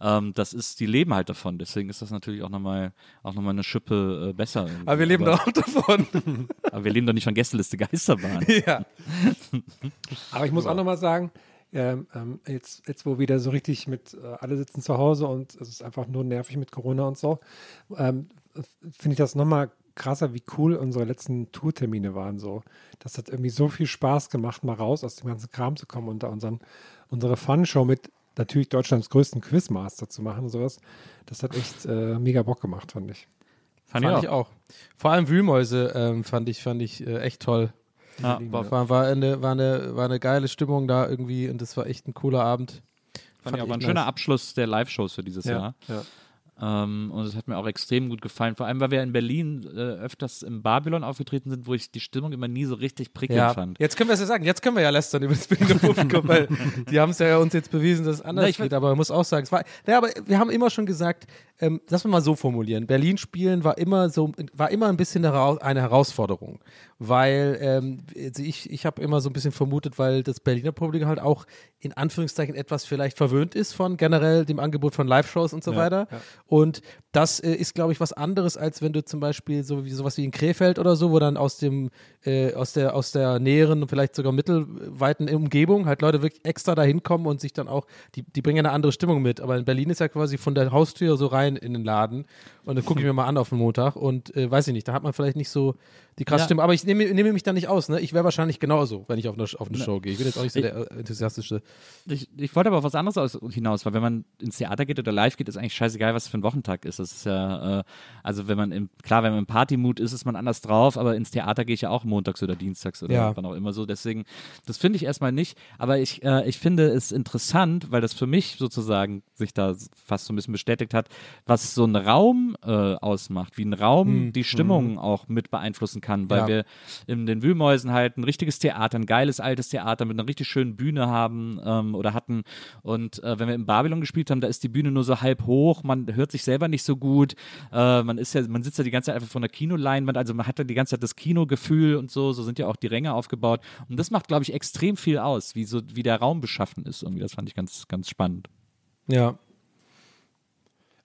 Ähm, das ist, die leben halt davon. Deswegen ist das natürlich auch nochmal auch noch mal eine Schippe äh, besser. irgendwie. Aber wir leben aber, doch auch davon. aber wir leben doch nicht von Gästeliste Geisterbahn. ja. Aber ich muss auch nochmal sagen, ähm, ähm, jetzt, jetzt wo wieder so richtig mit, äh, alle sitzen zu Hause und es ist einfach nur nervig mit Corona und so, ähm, finde ich das nochmal krasser, wie cool unsere letzten Tourtermine waren. So. Das hat irgendwie so viel Spaß gemacht, mal raus aus dem ganzen Kram zu kommen und da unseren, unsere Fun-Show mit natürlich Deutschlands größten Quizmaster zu machen und sowas. Das hat echt äh, mega Bock gemacht, fand ich. Fand, Fand ich auch. Vor allem Wühlmäuse ähm, fand ich, fand ich äh, echt toll. Ja, war, War, war, eine, war, eine, war eine geile Stimmung da irgendwie und das war echt ein cooler Abend. Fand ich auch ich war ein nice. schöner Abschluss der Live-Shows für dieses Jahr. ja. Ähm, und es hat mir auch extrem gut gefallen. Vor allem, weil wir in Berlin äh, öfters im Babylon aufgetreten sind, wo ich die Stimmung immer nie so richtig prickelnd Ja, fand. jetzt können wir es ja sagen. Jetzt können wir ja lästern über das Berliner Publikum, weil die haben es ja uns jetzt bewiesen, dass es anders Na, ich geht. Aber man muss auch sagen, es war, ja, aber wir haben immer schon gesagt, ähm, lass mal mal so formulieren. Berlin spielen war immer so, war immer ein bisschen eine Hera- eine Herausforderung, weil ähm, ich, ich habe immer so ein bisschen vermutet, weil das Berliner Publikum halt auch in Anführungszeichen etwas vielleicht verwöhnt ist von generell dem Angebot von Live-Shows und so weiter. Und das äh, ist, glaube ich, was anderes, als wenn du zum Beispiel so wie sowas wie in Krefeld oder so, wo dann aus dem äh, aus der aus der näheren und vielleicht sogar mittelweiten Umgebung halt Leute wirklich extra dahin kommen und sich dann auch die die bringen eine andere Stimmung mit. Aber in Berlin ist ja quasi von der Haustür so rein in den Laden und dann gucke ich mir mal an auf den Montag und äh, weiß ich nicht, da hat man vielleicht nicht so die krasse Ja. Stimme. Aber ich nehme, nehme mich da nicht aus. Ne? Ich wäre wahrscheinlich genauso, wenn ich auf eine, auf eine Show gehe. Ich bin jetzt auch nicht so Ich- der äh, enthusiastische. Ich, ich wollte aber auf was anderes aus, hinaus, weil wenn man ins Theater geht oder live geht, ist eigentlich scheißegal, was für ein Wochentag ist. Das ist ja, äh, also wenn man im, klar, wenn man im Partymut ist, ist man anders drauf, aber ins Theater gehe ich ja auch montags oder dienstags oder Ja. wann auch immer so. Deswegen, das finde ich erstmal nicht, aber ich, äh, ich finde es interessant, weil das für mich sozusagen sich da fast so ein bisschen bestätigt hat, was so ein Raum äh, ausmacht, wie ein Raum die Stimmung auch mit beeinflussen kann, weil Ja. wir in den Wühlmäusen halt ein richtiges Theater, ein geiles altes Theater mit einer richtig schönen Bühne haben ähm, oder hatten. Und äh, wenn wir im Babylon gespielt haben, da ist die Bühne nur so halb hoch, man hört sich selber nicht so gut. Äh, man ist ja, man sitzt ja die ganze Zeit einfach vor einer Kinoleinwand, also man hat ja die ganze Zeit das Kinogefühl und so, so sind ja auch die Ränge aufgebaut. Und das macht, glaube ich, extrem viel aus, wie so, wie der Raum beschaffen ist. Irgendwie, das fand ich ganz, ganz spannend. Ja.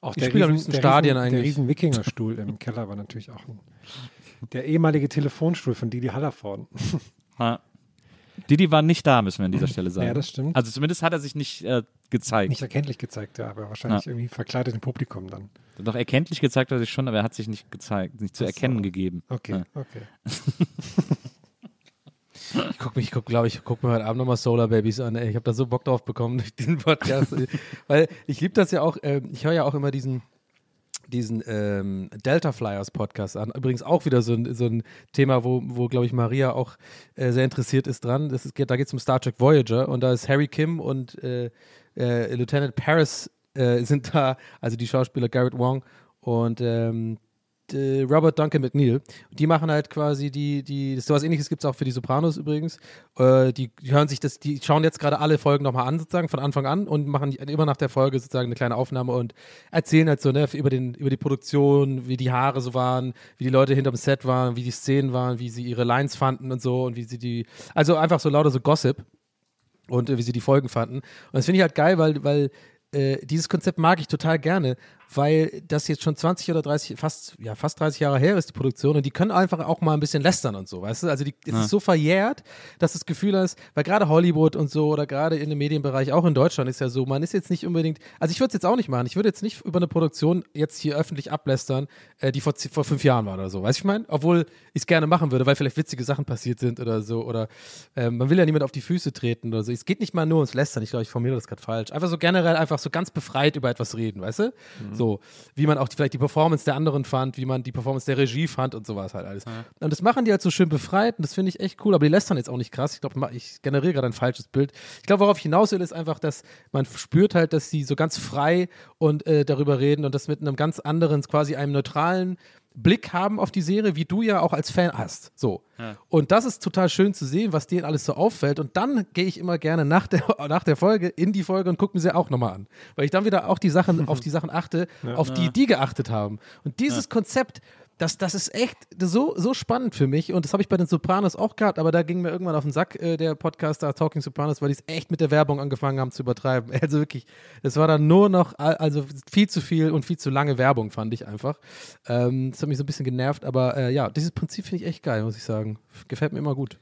Auch Ich spiele am liebsten Stadien riesen, eigentlich. Der riesen Wikingerstuhl im Keller war natürlich auch ein, der ehemalige Telefonstuhl von Didi Hallervorden. Ja. Didi war nicht da, müssen wir an dieser Stelle sagen. Ja, das stimmt. Also zumindest hat er sich nicht äh, gezeigt. Nicht erkenntlich gezeigt, ja, aber wahrscheinlich irgendwie verkleidet im Publikum dann. Doch erkenntlich gezeigt hat er sich schon, aber er hat sich nicht gezeigt, nicht zu Ach so. erkennen gegeben. Okay, Ja. okay. Ich gucke mich, ich guck, glaube ich, gucke mir heute Abend nochmal Solar Babies an. Ey. Ich habe da so Bock drauf bekommen durch diesen Podcast. Weil ich liebe das ja auch, ähm, ich höre ja auch immer diesen, diesen ähm, Delta Flyers Podcast an. Übrigens auch wieder so ein, so ein Thema, wo, wo glaube ich, Maria auch äh, sehr interessiert ist dran. Das ist, da geht es um Star Trek Voyager und da ist Harry Kim und äh, äh, Lieutenant Paris äh, sind da, also die Schauspieler Garrett Wong und ähm, Robert Duncan McNeil. Die machen halt quasi die, die, sowas ähnliches gibt es auch für die Sopranos übrigens. Äh, die, die hören sich das, die schauen jetzt gerade alle Folgen nochmal an, sozusagen von Anfang an und machen immer nach der Folge sozusagen eine kleine Aufnahme und erzählen halt so, ne, über, den, über die Produktion, wie die Haare so waren, wie die Leute hinterm Set waren, wie die Szenen waren, wie sie ihre Lines fanden und so und wie sie die, also einfach so lauter so Gossip und äh, wie sie die Folgen fanden. Und das finde ich halt geil, weil, weil äh, dieses Konzept mag ich total gerne, weil das jetzt schon 20 oder 30, fast, ja, fast 30 Jahre her ist, die Produktion, und die können einfach auch mal ein bisschen lästern und so, weißt du? Also die, es ist so verjährt, dass das Gefühl hast, weil gerade Hollywood und so oder gerade in dem Medienbereich, auch in Deutschland ist ja so, man ist jetzt nicht unbedingt, also ich würde es jetzt auch nicht machen, ich würde jetzt nicht über eine Produktion jetzt hier öffentlich ablästern, äh, die vor, vor fünf Jahren war oder so, weißt du, ich meine? Obwohl ich es gerne machen würde, weil vielleicht witzige Sachen passiert sind oder so, oder ähm, man will ja niemand auf die Füße treten oder so. Es geht nicht mal nur ums Lästern, ich glaube, ich formuliere das gerade falsch. Einfach so generell einfach so ganz befreit über etwas reden, weißt du? So, wie man auch die, vielleicht die Performance der anderen fand, wie man die Performance der Regie fand und sowas halt alles. Und das machen die halt so schön befreit und das finde ich echt cool, aber die lästern jetzt auch nicht krass. Ich glaube, ich generiere gerade ein falsches Bild. Ich glaube, worauf ich hinaus will, ist einfach, dass man spürt halt, dass sie so ganz frei und äh, darüber reden und das mit einem ganz anderen, quasi einem neutralen Blick haben auf die Serie, wie du ja auch als Fan hast. So. Und das ist total schön zu sehen, was denen alles so auffällt. Und dann gehe ich immer gerne nach der, nach der Folge in die Folge und gucke mir sie auch nochmal an. Weil ich dann wieder auch die Sachen, auf die Sachen achte, auf die die geachtet haben. Und dieses Konzept, das, das ist echt so, so spannend für mich. Und das habe ich bei den Sopranos auch gehabt, aber da ging mir irgendwann auf den Sack äh, der Podcaster Talking Sopranos, weil die es echt mit der Werbung angefangen haben zu übertreiben. Also wirklich, das war dann nur noch, al- also viel zu viel und viel zu lange Werbung, fand ich einfach. Ähm, das hat mich so ein bisschen genervt, aber äh, ja, dieses Prinzip finde ich echt geil, muss ich sagen. Gefällt mir immer gut.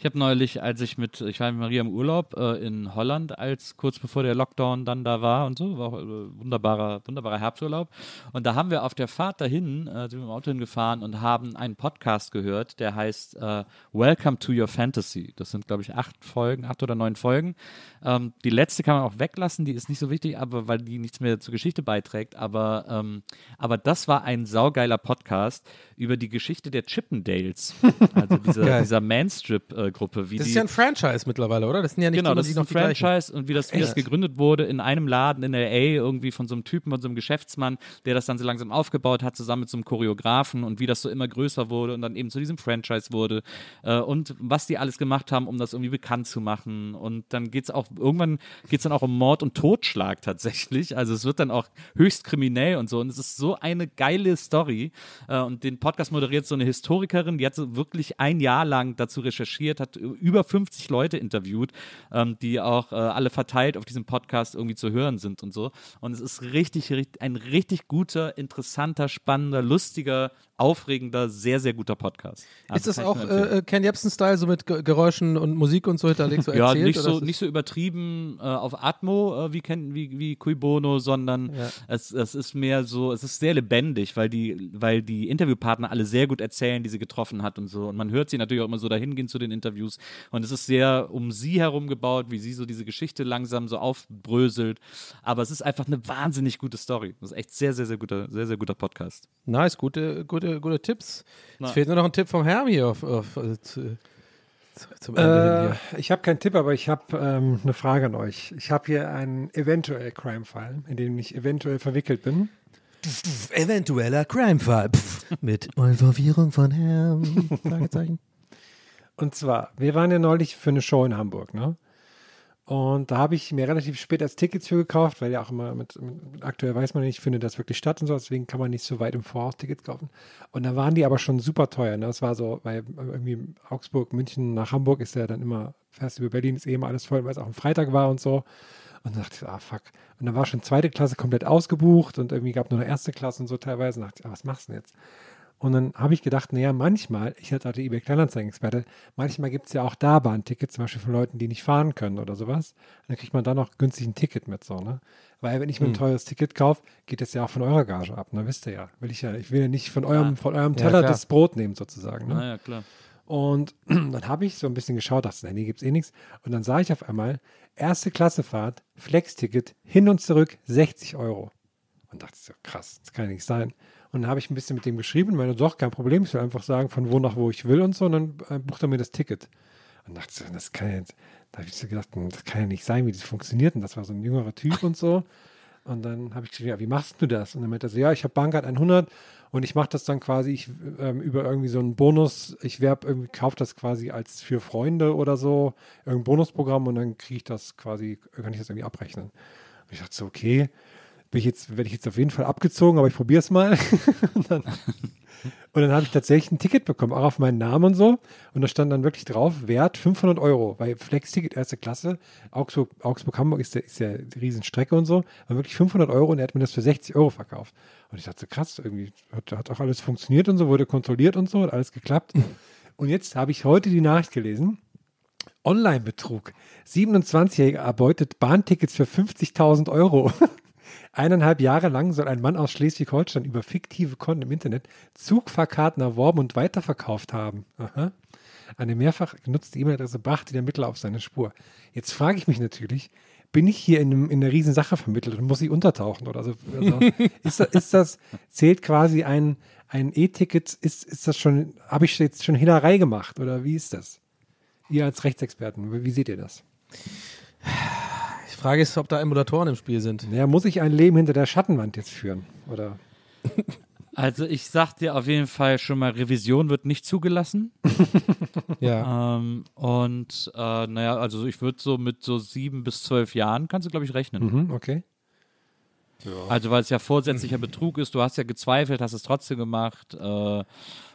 Ich habe neulich, als ich mit, ich war mit Maria im Urlaub äh, in Holland, als kurz bevor der Lockdown dann da war und so, war auch äh, wunderbarer, wunderbarer Herbsturlaub. Und da haben wir auf der Fahrt dahin, äh, sind wir im Auto hingefahren und haben einen Podcast gehört, der heißt äh, Welcome to Your Fantasy. Das sind, glaube ich, acht Folgen, acht oder neun Folgen. Ähm, die letzte kann man auch weglassen, die ist nicht so wichtig, aber weil die nichts mehr zur Geschichte beiträgt. Aber, ähm, aber das war ein saugeiler Podcast über die Geschichte der Chippendales. Also dieser, dieser Manstrip-Geschichte. Gruppe. Wie Das ist ja ein Franchise mittlerweile, oder? Das sind ja nicht genau, die, das ist ein. Franchise und wie das, wie das gegründet wurde in einem Laden in L.A. irgendwie von so einem Typen, von so einem Geschäftsmann, der das dann so langsam aufgebaut hat, zusammen mit so einem Choreografen und wie das so immer größer wurde und dann eben zu diesem Franchise wurde äh, und was die alles gemacht haben, um das irgendwie bekannt zu machen und dann geht es auch, irgendwann geht es dann auch um Mord und Totschlag tatsächlich, also es wird dann auch höchst kriminell und so und es ist so eine geile Story äh, und den Podcast moderiert so eine Historikerin, die hat so wirklich ein Jahr lang dazu recherchiert, hat über 50 Leute interviewt, ähm, die auch äh, alle verteilt auf diesem Podcast irgendwie zu hören sind und so. Und es ist richtig, richtig ein richtig guter, interessanter, spannender, lustiger, aufregender, sehr, sehr guter Podcast. Also Ist das auch äh, äh, Ken Jebsen-Style, so mit Ge Geräuschen und Musik und so hinterlegt, so ja, erzählt? nicht so, nicht so übertrieben äh, auf Atmo äh, wie, Ken, wie, wie Cui Bono, sondern Ja. es, es ist mehr so, es ist sehr lebendig, weil die, weil die Interviewpartner alle sehr gut erzählen, die sie getroffen hat und so. Und man hört sie natürlich auch immer so dahin gehen zu den Interviews. Und es ist sehr um sie herum gebaut, wie sie so diese Geschichte langsam so aufbröselt. Aber es ist einfach eine wahnsinnig gute Story. Das ist echt sehr, sehr, sehr guter, sehr, sehr guter Podcast. Nice, gute, gute, gute Tipps. Na. Es fehlt nur noch ein Tipp vom Herm hier auf, auf, äh, zu, zu, zum Ende Äh, ich habe keinen Tipp, aber ich habe ähm, eine Frage an euch. Ich habe hier einen eventuell Crime-Fall, in dem ich eventuell verwickelt bin. hier. Eventueller Crime-Fall mit Involvierung von Herrn. Fragezeichen. Und zwar, wir waren ja neulich für eine Show in Hamburg, ne? Und da habe ich mir relativ spät als Tickets für gekauft, weil ja auch immer mit, mit aktuell weiß man nicht, findet das wirklich statt und so, deswegen kann man nicht so weit im Voraus Tickets kaufen. Und da waren die aber schon super teuer. Ne? Das war so, weil irgendwie Augsburg, München nach Hamburg ist ja dann immer, fährst über Berlin, ist eh immer alles voll, weil es auch ein Freitag war und so. Und dann dachte ich, ah fuck. Und dann war schon zweite Klasse komplett ausgebucht und irgendwie gab nur eine erste Klasse und so teilweise. Und dachte ich, ah, was machst du denn jetzt? Und dann habe ich gedacht, naja, manchmal, ich hatte die eBay Kleinanzeigen-Experte, manchmal gibt es ja auch da Bahntickets, zum Beispiel von Leuten, die nicht fahren können oder sowas. Und dann kriegt man da noch günstig ein Ticket mit, so, ne? Weil wenn ich mir ein teures Ticket kaufe, geht das ja auch von eurer Gage ab, ne? Wisst ihr ja. Will ich ja, ich will ja nicht von eurem, von eurem Ja, Teller klar. das Brot nehmen, sozusagen. Ne? Naja, klar. Und dann habe ich so ein bisschen geschaut, dachte, nee, gibt's eh nichts. Und dann sah ich auf einmal, erste Klassefahrt, Flex-Ticket, hin und zurück, 60 Euro. Und dachte so, krass, das kann ja nicht sein. Und dann habe ich ein bisschen mit dem geschrieben, weil doch, kein Problem, ich will einfach sagen, von wo nach wo ich will und so. Und dann äh, bucht er mir das Ticket. Und dachte das kann ja da habe ich so gedacht, hm, das kann ja nicht sein, wie das funktioniert. Und das war so ein jüngerer Typ und so. Und dann habe ich geschrieben, ja, wie machst du das? Und dann meinte er so, ja, ich habe Bankcard 100 und ich mache das dann quasi ich, ähm, über irgendwie so einen Bonus. Ich werb irgendwie, kaufe das quasi als für Freunde oder so, irgendein Bonusprogramm und dann kriege ich das quasi, kann ich das irgendwie abrechnen. Und ich dachte so, okay, bin ich jetzt, werde ich jetzt auf jeden Fall abgezogen, aber ich probiere es mal. und dann, dann habe ich tatsächlich ein Ticket bekommen, auch auf meinen Namen und so. Und da stand dann wirklich drauf, Wert 500 Euro. Weil Flex-Ticket erste Klasse, Augsburg, Augsburg Hamburg ist ja, ist ja Riesenstrecke und so. War wirklich 500 Euro und er hat mir das für 60 Euro verkauft. Und ich dachte krass, irgendwie hat, hat auch alles funktioniert und so, wurde kontrolliert und so, hat alles geklappt. Und jetzt habe ich heute die Nachricht gelesen. Online-Betrug. 27-Jähriger erbeutet Bahntickets für 50.000 Euro. Eineinhalb Jahre lang soll ein Mann aus Schleswig-Holstein über fiktive Konten im Internet Zugfahrkarten erworben und weiterverkauft haben. Aha. Eine mehrfach genutzte E-Mail-Adresse brachte den Ermittler auf seine Spur. Jetzt frage ich mich natürlich, bin ich hier in, einem, in einer riesen Sache vermittelt und muss ich untertauchen oder so? Also, ist, das, ist das, zählt quasi ein, ein E-Ticket, ist, ist das schon, habe ich jetzt schon Hinnerei gemacht oder wie ist das? Ihr als Rechtsexperten, wie seht ihr das? Die Frage ist, ob da Emulatoren im Spiel sind. Naja, muss ich ein Leben hinter der Schattenwand jetzt führen? Oder? Also ich sag dir auf jeden Fall schon mal, Revision wird nicht zugelassen. Ja. Ähm, und äh, naja, also ich würde so mit so sieben bis zwölf Jahren kannst du, glaube ich, rechnen. Mhm, okay. Also weil es ja vorsätzlicher Betrug ist, du hast ja gezweifelt, hast es trotzdem gemacht äh,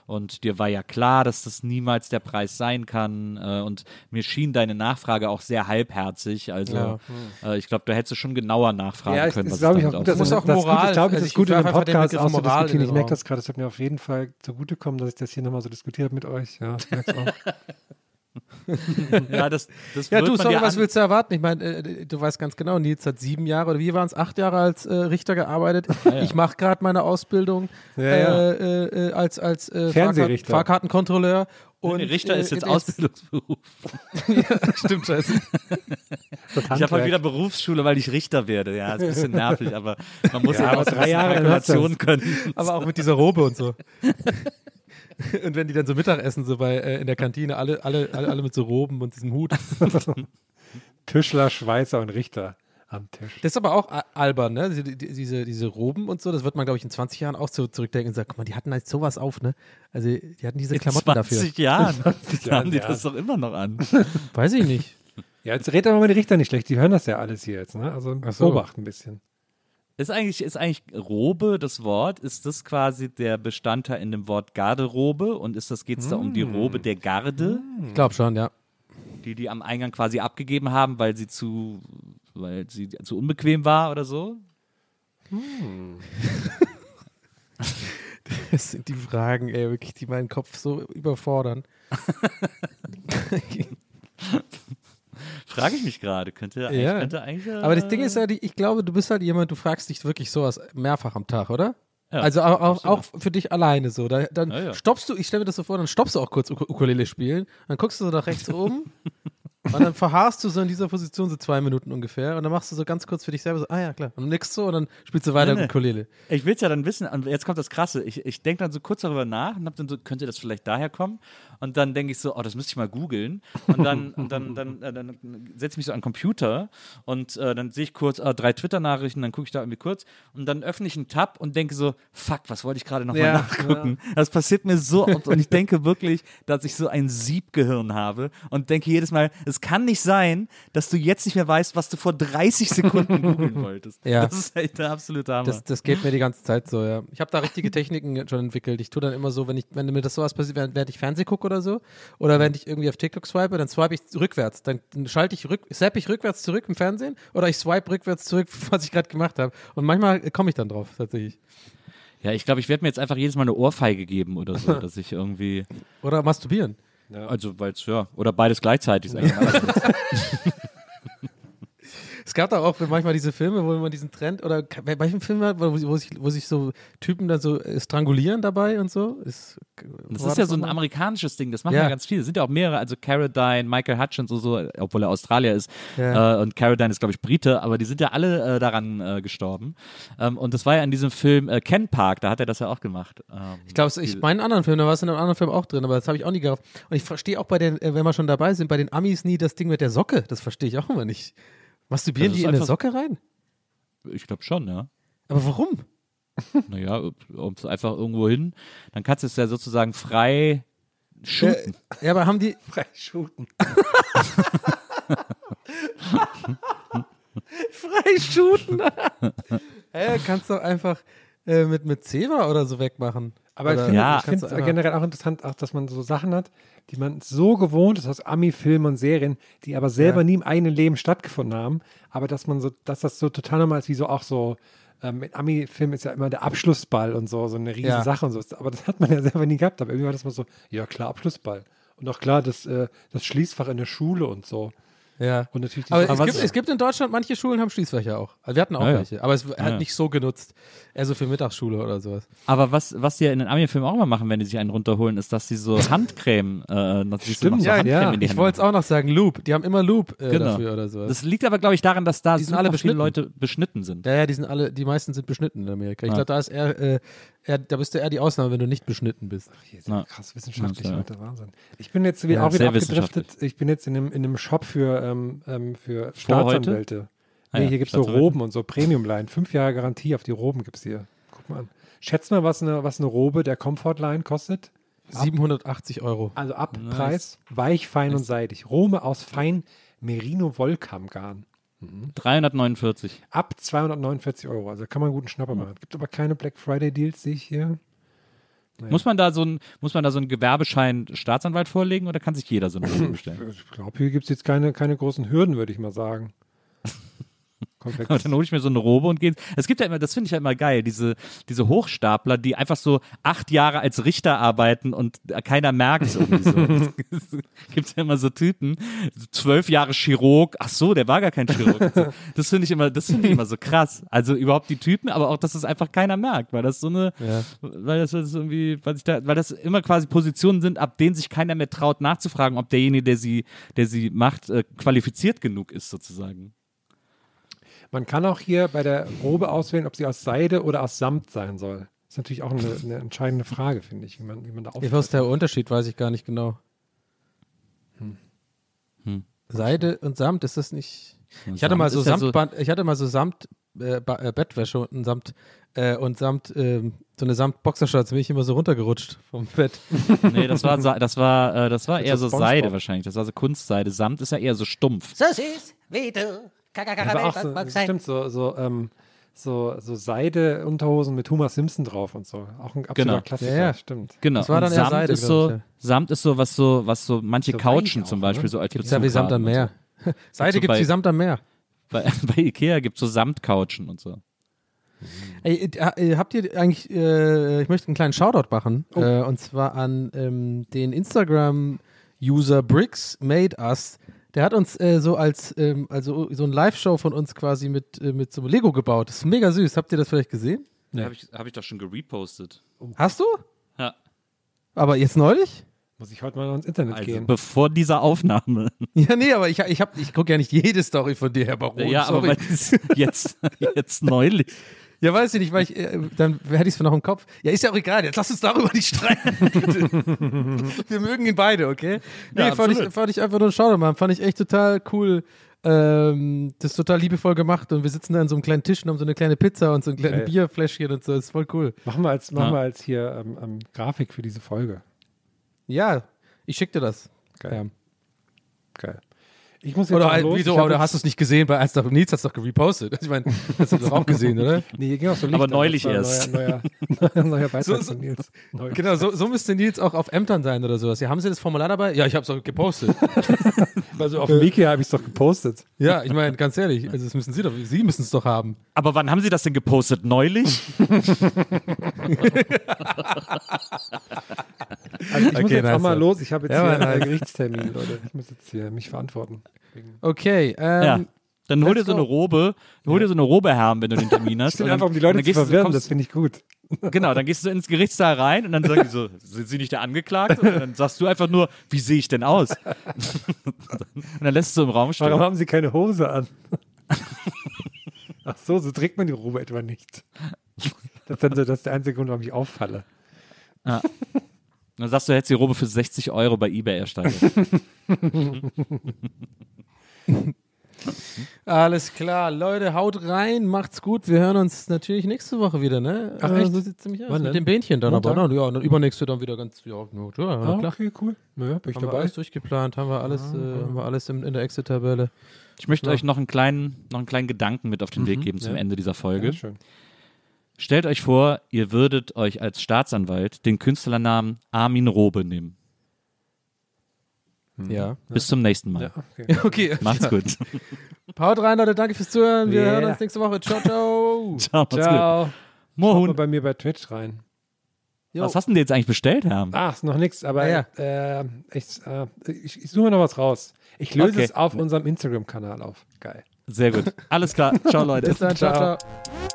und dir war ja klar, dass das niemals der Preis sein kann äh, und mir schien deine Nachfrage auch sehr halbherzig, also Ja. äh, ich glaube, da hättest du schon genauer nachfragen Ja, ich, können. ist, was glaube ich, damit auch gut, das, auch das Moral- Gute, ich glaube, also das ich ist gut in werfe dem einfach den Podcast in auszudiskutieren. den Ich merke das gerade, das hat mir auf jeden Fall zugutekommen, dass ich das hier nochmal so diskutiert habe mit euch. Ja, ich merke auch. ja, das, das Ja, du, sorry, was willst du erwarten? Ich meine, äh, du weißt ganz genau, Nils hat sieben Jahre oder wie waren es, acht Jahre als äh, Richter gearbeitet. Ich mache gerade meine Ausbildung Ja, ja. Äh, äh, als, als äh, Fernsehrichter. Fahrkart Fahrkartenkontrolleur. Und, Richter ist äh, jetzt Ausbildungsberuf. Stimmt, scheiße. Ich habe halt wieder Berufsschule, weil ich Richter werde. Ja, ist ein bisschen nervig, aber man muss Ja, ja, aber auch drei Jahre, dann hast du Kalkulation können. Aber auch mit dieser Robe und so. Und wenn die dann so Mittagessen, so bei äh, in der Kantine, alle, alle, alle, alle mit so Roben und diesem Hut. Tischler, Schweizer und Richter am Tisch. Das ist aber auch a- albern, ne? Diese, die- diese, diese Roben und so, das wird man, glaube ich, in 20 Jahren auch so zurückdenken und sagen, guck mal, die hatten halt sowas auf, ne? Also die hatten diese In Klamotten 20 dafür. Jahren Jahren, haben die ja. das doch immer noch an. Weiß ich nicht. Ja, jetzt redet aber mal die Richter nicht schlecht. Die hören das ja alles hier jetzt, ne? Also so. beobachten ein bisschen. Ist eigentlich, ist eigentlich Robe das Wort? Ist das quasi der Bestandteil in dem Wort Garderobe? Und ist das, geht es da um die Robe der Garde, Ich glaube schon, ja. die die am Eingang quasi abgegeben haben, weil sie zu, weil sie zu unbequem war oder so? Das sind die Fragen, ey, wirklich, die meinen Kopf so überfordern. Frage ich mich gerade. Könnte, Ja. könnte eigentlich. äh, Aber das Ding ist ja, die, ich glaube, du bist halt jemand, du fragst dich wirklich sowas mehrfach am Tag, oder? Ja, also auch, auch, auch für dich alleine so. Da, dann Ja, ja. stoppst du, ich stelle mir das so vor, dann stoppst du auch kurz Uk Ukulele spielen, dann guckst du so nach rechts oben und dann verharrst du so in dieser Position so zwei Minuten ungefähr und dann machst du so ganz kurz für dich selber so, ah ja, klar. Und dann nickst du und dann spielst du weiter Nee, nee. Ukulele. Ich will es ja dann wissen, und jetzt kommt das Krasse. Ich, ich denke dann so kurz darüber nach und hab dann so, könnte das vielleicht daher kommen? Und dann denke ich so, oh, das müsste ich mal googeln. Und dann, und dann, dann, äh, dann setze ich mich so an den Computer und äh, dann sehe ich kurz ah, drei Twitter-Nachrichten, dann gucke ich da irgendwie kurz und dann öffne ich einen Tab und denke so, fuck, was wollte ich gerade nochmal Ja, nachgucken? Das passiert mir so oft und ich denke wirklich, dass ich so ein Siebgehirn habe und denke jedes Mal, es kann nicht sein, dass du jetzt nicht mehr weißt, was du vor 30 Sekunden googeln wolltest. Ja. Das ist echt der absolute Hammer. Das, das geht mir die ganze Zeit so, ja. Ich habe da richtige Techniken schon entwickelt. Ich tue dann immer so, wenn ich, wenn mir das sowas passiert, während, während ich Fernseh gucke oder so, oder wenn ich irgendwie auf TikTok swipe, dann swipe ich rückwärts. Dann schalte ich rück, zapp ich rückwärts zurück im Fernsehen oder ich swipe rückwärts zurück, was ich gerade gemacht habe. Und manchmal komme ich dann drauf, tatsächlich. Ja, ich glaube, ich werde mir jetzt einfach jedes Mal eine Ohrfeige geben oder so, dass ich irgendwie, Oder masturbieren. Also weil es, ja, oder beides gleichzeitig ist eigentlich. Es gab da auch manchmal diese Filme, wo man diesen Trend, oder bei welchem Film hat, wo, wo, sich, wo sich so Typen dann so äh, strangulieren dabei und so. Ist, Das ist ja so ein amerikanisches Ding, das machen ja, Ja. ganz viele. Es sind ja auch mehrere, also Caradine, Michael Hutchins und so, obwohl er Australier ist. Ja. Äh, und Caradine ist, glaube ich, Brite, aber die sind ja alle äh, daran äh, gestorben. Ähm, und das war ja in diesem Film äh, Ken Park, da hat er das ja auch gemacht. Ähm, Ich glaube, ich meine einen anderen Film, da war es in einem anderen Film auch drin, aber das habe ich auch nie gerafft. Und ich verstehe auch bei den, äh, wenn wir schon dabei sind, bei den Amis nie das Ding mit der Socke. Das verstehe ich auch immer nicht. Masturbieren Das die in eine Socke rein? ich glaube schon, ja. Aber warum? Naja, um es einfach irgendwo hin. Dann kannst du es ja sozusagen frei shooten. Ja, aber haben die. Frei shooten. Frei shooten. Hä, kannst doch einfach äh, mit, mit Zewa oder so wegmachen. Aber ich Oder finde Ja. ich finde kannst es generell auch interessant, auch, dass man so Sachen hat, die man so gewohnt ist aus Ami-Filmen und Serien, die aber selber Ja. nie im eigenen Leben stattgefunden haben. Aber dass man so, dass das so total normal ist, wie so auch so, ähm, in Ami-Filmen ist ja immer der Abschlussball und so, so eine riesige Ja. Sache und so. Aber das hat man ja selber nie gehabt. Aber irgendwie war das mal so, ja klar, Abschlussball. Und auch klar, das, äh, das Schließfach in der Schule und so. Ja. Und natürlich die Aber es gibt, es gibt in Deutschland, manche Schulen haben Schließfächer auch. Also wir hatten auch Ja, ja. welche, aber es wird halt ja. nicht so genutzt. Eher so für Mittagsschule oder sowas. Aber was, was die ja in den Ami-Filmen auch immer machen, wenn die sich einen runterholen, ist, dass sie so Handcreme, äh, sie Stimmt, so ja, Handcreme ja. in die Ich wollte es auch noch sagen, Loop. Die haben immer Loop äh, Genau. dafür oder sowas. Das liegt aber, glaube ich, daran, dass da Die sind super alle viele beschnitten. Leute beschnitten sind. ja, ja, die sind alle, die meisten sind beschnitten in Amerika. Ich Ja. glaube, da ist eher, äh, eher, da bist du eher die Ausnahme, wenn du nicht beschnitten bist. Hier sind Ja. krass wissenschaftlich, Ja, Leute, Wahnsinn. Ich bin jetzt wieder, Ja, auch wieder abgedriftet. Ich bin jetzt in einem, in einem Shop für, ähm, ähm, für? Staatsanwälte. Ah Nee, ja, hier gibt es so. Roben und so Premium-Line. Fünf Jahre Garantie auf die Roben gibt es hier. Guck mal an. Schätzt mal, was eine, was eine Robe der Comfort-Line kostet? 780 Euro. Also ab Preis, weich, fein und seidig. Rome aus fein Merino-Wollkammgarn. 349. Ab 249 Euro. Also kann man einen guten Schnapper machen. Gibt aber keine Black Friday-Deals, sehe ich hier. Muss man da so ein, muss man da so einen Gewerbeschein Staatsanwalt vorlegen oder kann sich jeder so eine Robe bestellen? Ich glaube, hier gibt es jetzt keine, keine großen Hürden, würde ich mal sagen. Weg. Aber dann hole ich mir so eine Robe und gehe. Es gibt ja immer, das finde ich ja immer geil, diese, diese Hochstapler, die einfach so acht Jahre als Richter arbeiten und keiner merkt es irgendwie so. Es gibt ja immer so Typen, zwölf Jahre Chirurg, ach so, der war gar kein Chirurg. Und. Das finde ich immer, das finde ich immer so krass. Also überhaupt die Typen, aber auch, dass es einfach keiner merkt, weil das so eine, Ja. weil das irgendwie, weil, da, weil das immer quasi Positionen sind, ab denen sich keiner mehr traut nachzufragen, ob derjenige, der sie, der sie macht, äh, qualifiziert genug ist sozusagen. Man kann auch hier bei der Robe auswählen, ob sie aus Seide oder aus Samt sein soll. ist natürlich auch eine, eine entscheidende Frage, finde ich, wie man, wie man da Ja, Was ist der Unterschied, weiß ich gar nicht genau. Seide und Samt, ist das nicht. Ich hatte Samt mal so ist ja so- Samtband, ich hatte mal so Samt äh, äh, Bettwäsche und Samt äh, und Samt ähm, so eine Samt Boxershorts, bin ich immer so runtergerutscht vom Bett. Nee, das war, das war, äh, das war eher so. Seide wahrscheinlich. Das war so Kunstseide. Samt ist ja eher so stumpf. So süß wie du. Auch so, mag das sein. stimmt, so, so, ähm, so, so Seide-Unterhosen mit Homer Simpson drauf und so. Auch ein absoluter Genau. Klassiker, Ja, ja. stimmt. Genau. Das war dann und Samt Seide, ist so, ich, ja. Samt ist so, was so, was so manche So Couchen weich zum auch, Beispiel ne? so als Gibt's ja wie Samt am Meer. Seide so gibt's bei- wie Samt am Meer. Bei, bei Ikea gibt es so Samtcouchen und so. Ey, äh, äh, habt ihr eigentlich, äh, ich möchte einen kleinen Shoutout machen, Oh. äh, und zwar an ähm, den Instagram-User Bricks Made Us. Der hat uns äh, so als, ähm, also so ein Live-Show von uns quasi mit, äh, mit so einem Lego gebaut. Das ist mega süß. Habt ihr das vielleicht gesehen? Nee. Habe ich, hab ich doch schon gerepostet. Hast du? Ja. Aber jetzt neulich? Muss ich heute mal ins Internet Also gehen. bevor dieser Aufnahme. Ja, nee, aber ich, ich, hab- ich gucke ja nicht jede Story von dir, Herr Baron. ja, aber sorry. das jetzt, jetzt neulich. Ja, weiß ich nicht, weil ich, äh, dann hätte ich es noch im Kopf. Ja, ist ja auch egal, jetzt lass uns darüber nicht streiten, bitte. Wir mögen ihn beide, okay? Nee, Ja, fand, ich, fand ich einfach nur ein Shoutout, Mann. Fand ich echt total cool. Ähm, das ist total liebevoll gemacht und wir sitzen da an so einem kleinen Tisch und haben so eine kleine Pizza und so ein kleines Geil. Bierfläschchen und so. Das ist voll cool. Machen wir als, machen Ja. wir als hier ähm, ähm, Grafik für diese Folge. Ja, ich schick dir das. Geil. Geil. Ich muss jetzt Oder auch halt, los. wieso, oder jetzt- hast du es nicht gesehen? Bei Ernst Nils hast du doch gerepostet. Ich meine, das hast du doch auch gesehen, oder? Nee, hier ging auch so Licht Aber neulich Das erst. Neuer, neuer, neuer, neuer Beitrag So- so- von Nils. Neu. Genau, so, so müsste Nils auch auf Ämtern sein oder sowas. Ja, haben Sie das Formular dabei? Ja, ich habe es auch gepostet. Also auf dem Wiki habe ich es doch gepostet. ja, ich meine, ganz ehrlich, also das müssen Sie doch, Sie müssen es doch haben. Aber wann haben Sie das denn gepostet? Neulich? Also ich muss Okay, jetzt auch nice, mal ja. los. Ich habe jetzt Ja, hier einen. Gerichtstermin, Leute. Ich muss jetzt hier mich verantworten. Okay, ähm, Ja. Dann hol dir so eine. Robe, hol dir so eine Robe, Herm, wenn du den Termin hast. Ich will einfach, um die Leute zu gehst du- verwirren. kommst- Das finde ich gut. Genau, dann gehst du ins Gerichtssaal rein und dann sagen die so, sind Sie nicht der Angeklagte? Und dann sagst du einfach nur, wie sehe ich denn aus? Und dann lässt du im Raum Warum stehen. haben Sie keine Hose an? Ach so, so trägt man die Robe etwa nicht. Das ist, dann so, das ist der einzige Grund, warum ich auffalle. Und dann sagst du, du hättest die Robe für 60 Euro bei Ebay ersteigert. alles klar. Leute, haut rein, macht's gut. Wir hören uns natürlich nächste Woche wieder, ne? Ach, Äh, echt? So sieht's nämlich aus. Wann Mit denn? dem Bähnchen dann Montag? aber, ne? Ja, und dann übernächste dann wieder ganz, ja, ja, ja Ah, klar. okay, cool. Naja, bin ich Haben wir dabei. alles durchgeplant, haben wir alles, Ah, äh, haben wir alles in, in der Exit-Tabelle. Ich möchte euch noch einen kleinen, noch einen kleinen Gedanken mit auf den Weg geben zum ja. Ende dieser Folge. Ja, schön. Stellt euch vor, ihr würdet euch als Staatsanwalt den Künstlernamen Armin Robe nehmen. Ja. Bis zum nächsten Mal. Ja, okay. Okay. Macht's gut. Haut rein, Leute. Danke fürs Zuhören. Wir Yeah. hören uns nächste Woche. Ciao, ciao. Ciao, macht's gut. Ciao. Mohun. bei mir bei Twitch rein. Jo. Was hast du denn jetzt eigentlich bestellt, Herr? Ach, ist noch nichts, aber Ja, äh, ich, äh, ich, ich suche noch was raus. Ich löse Okay. es auf unserem Instagram-Kanal auf. Geil. Sehr gut. Alles klar. Ciao, Leute. Bis dann. Ciao, Ciao. ciao.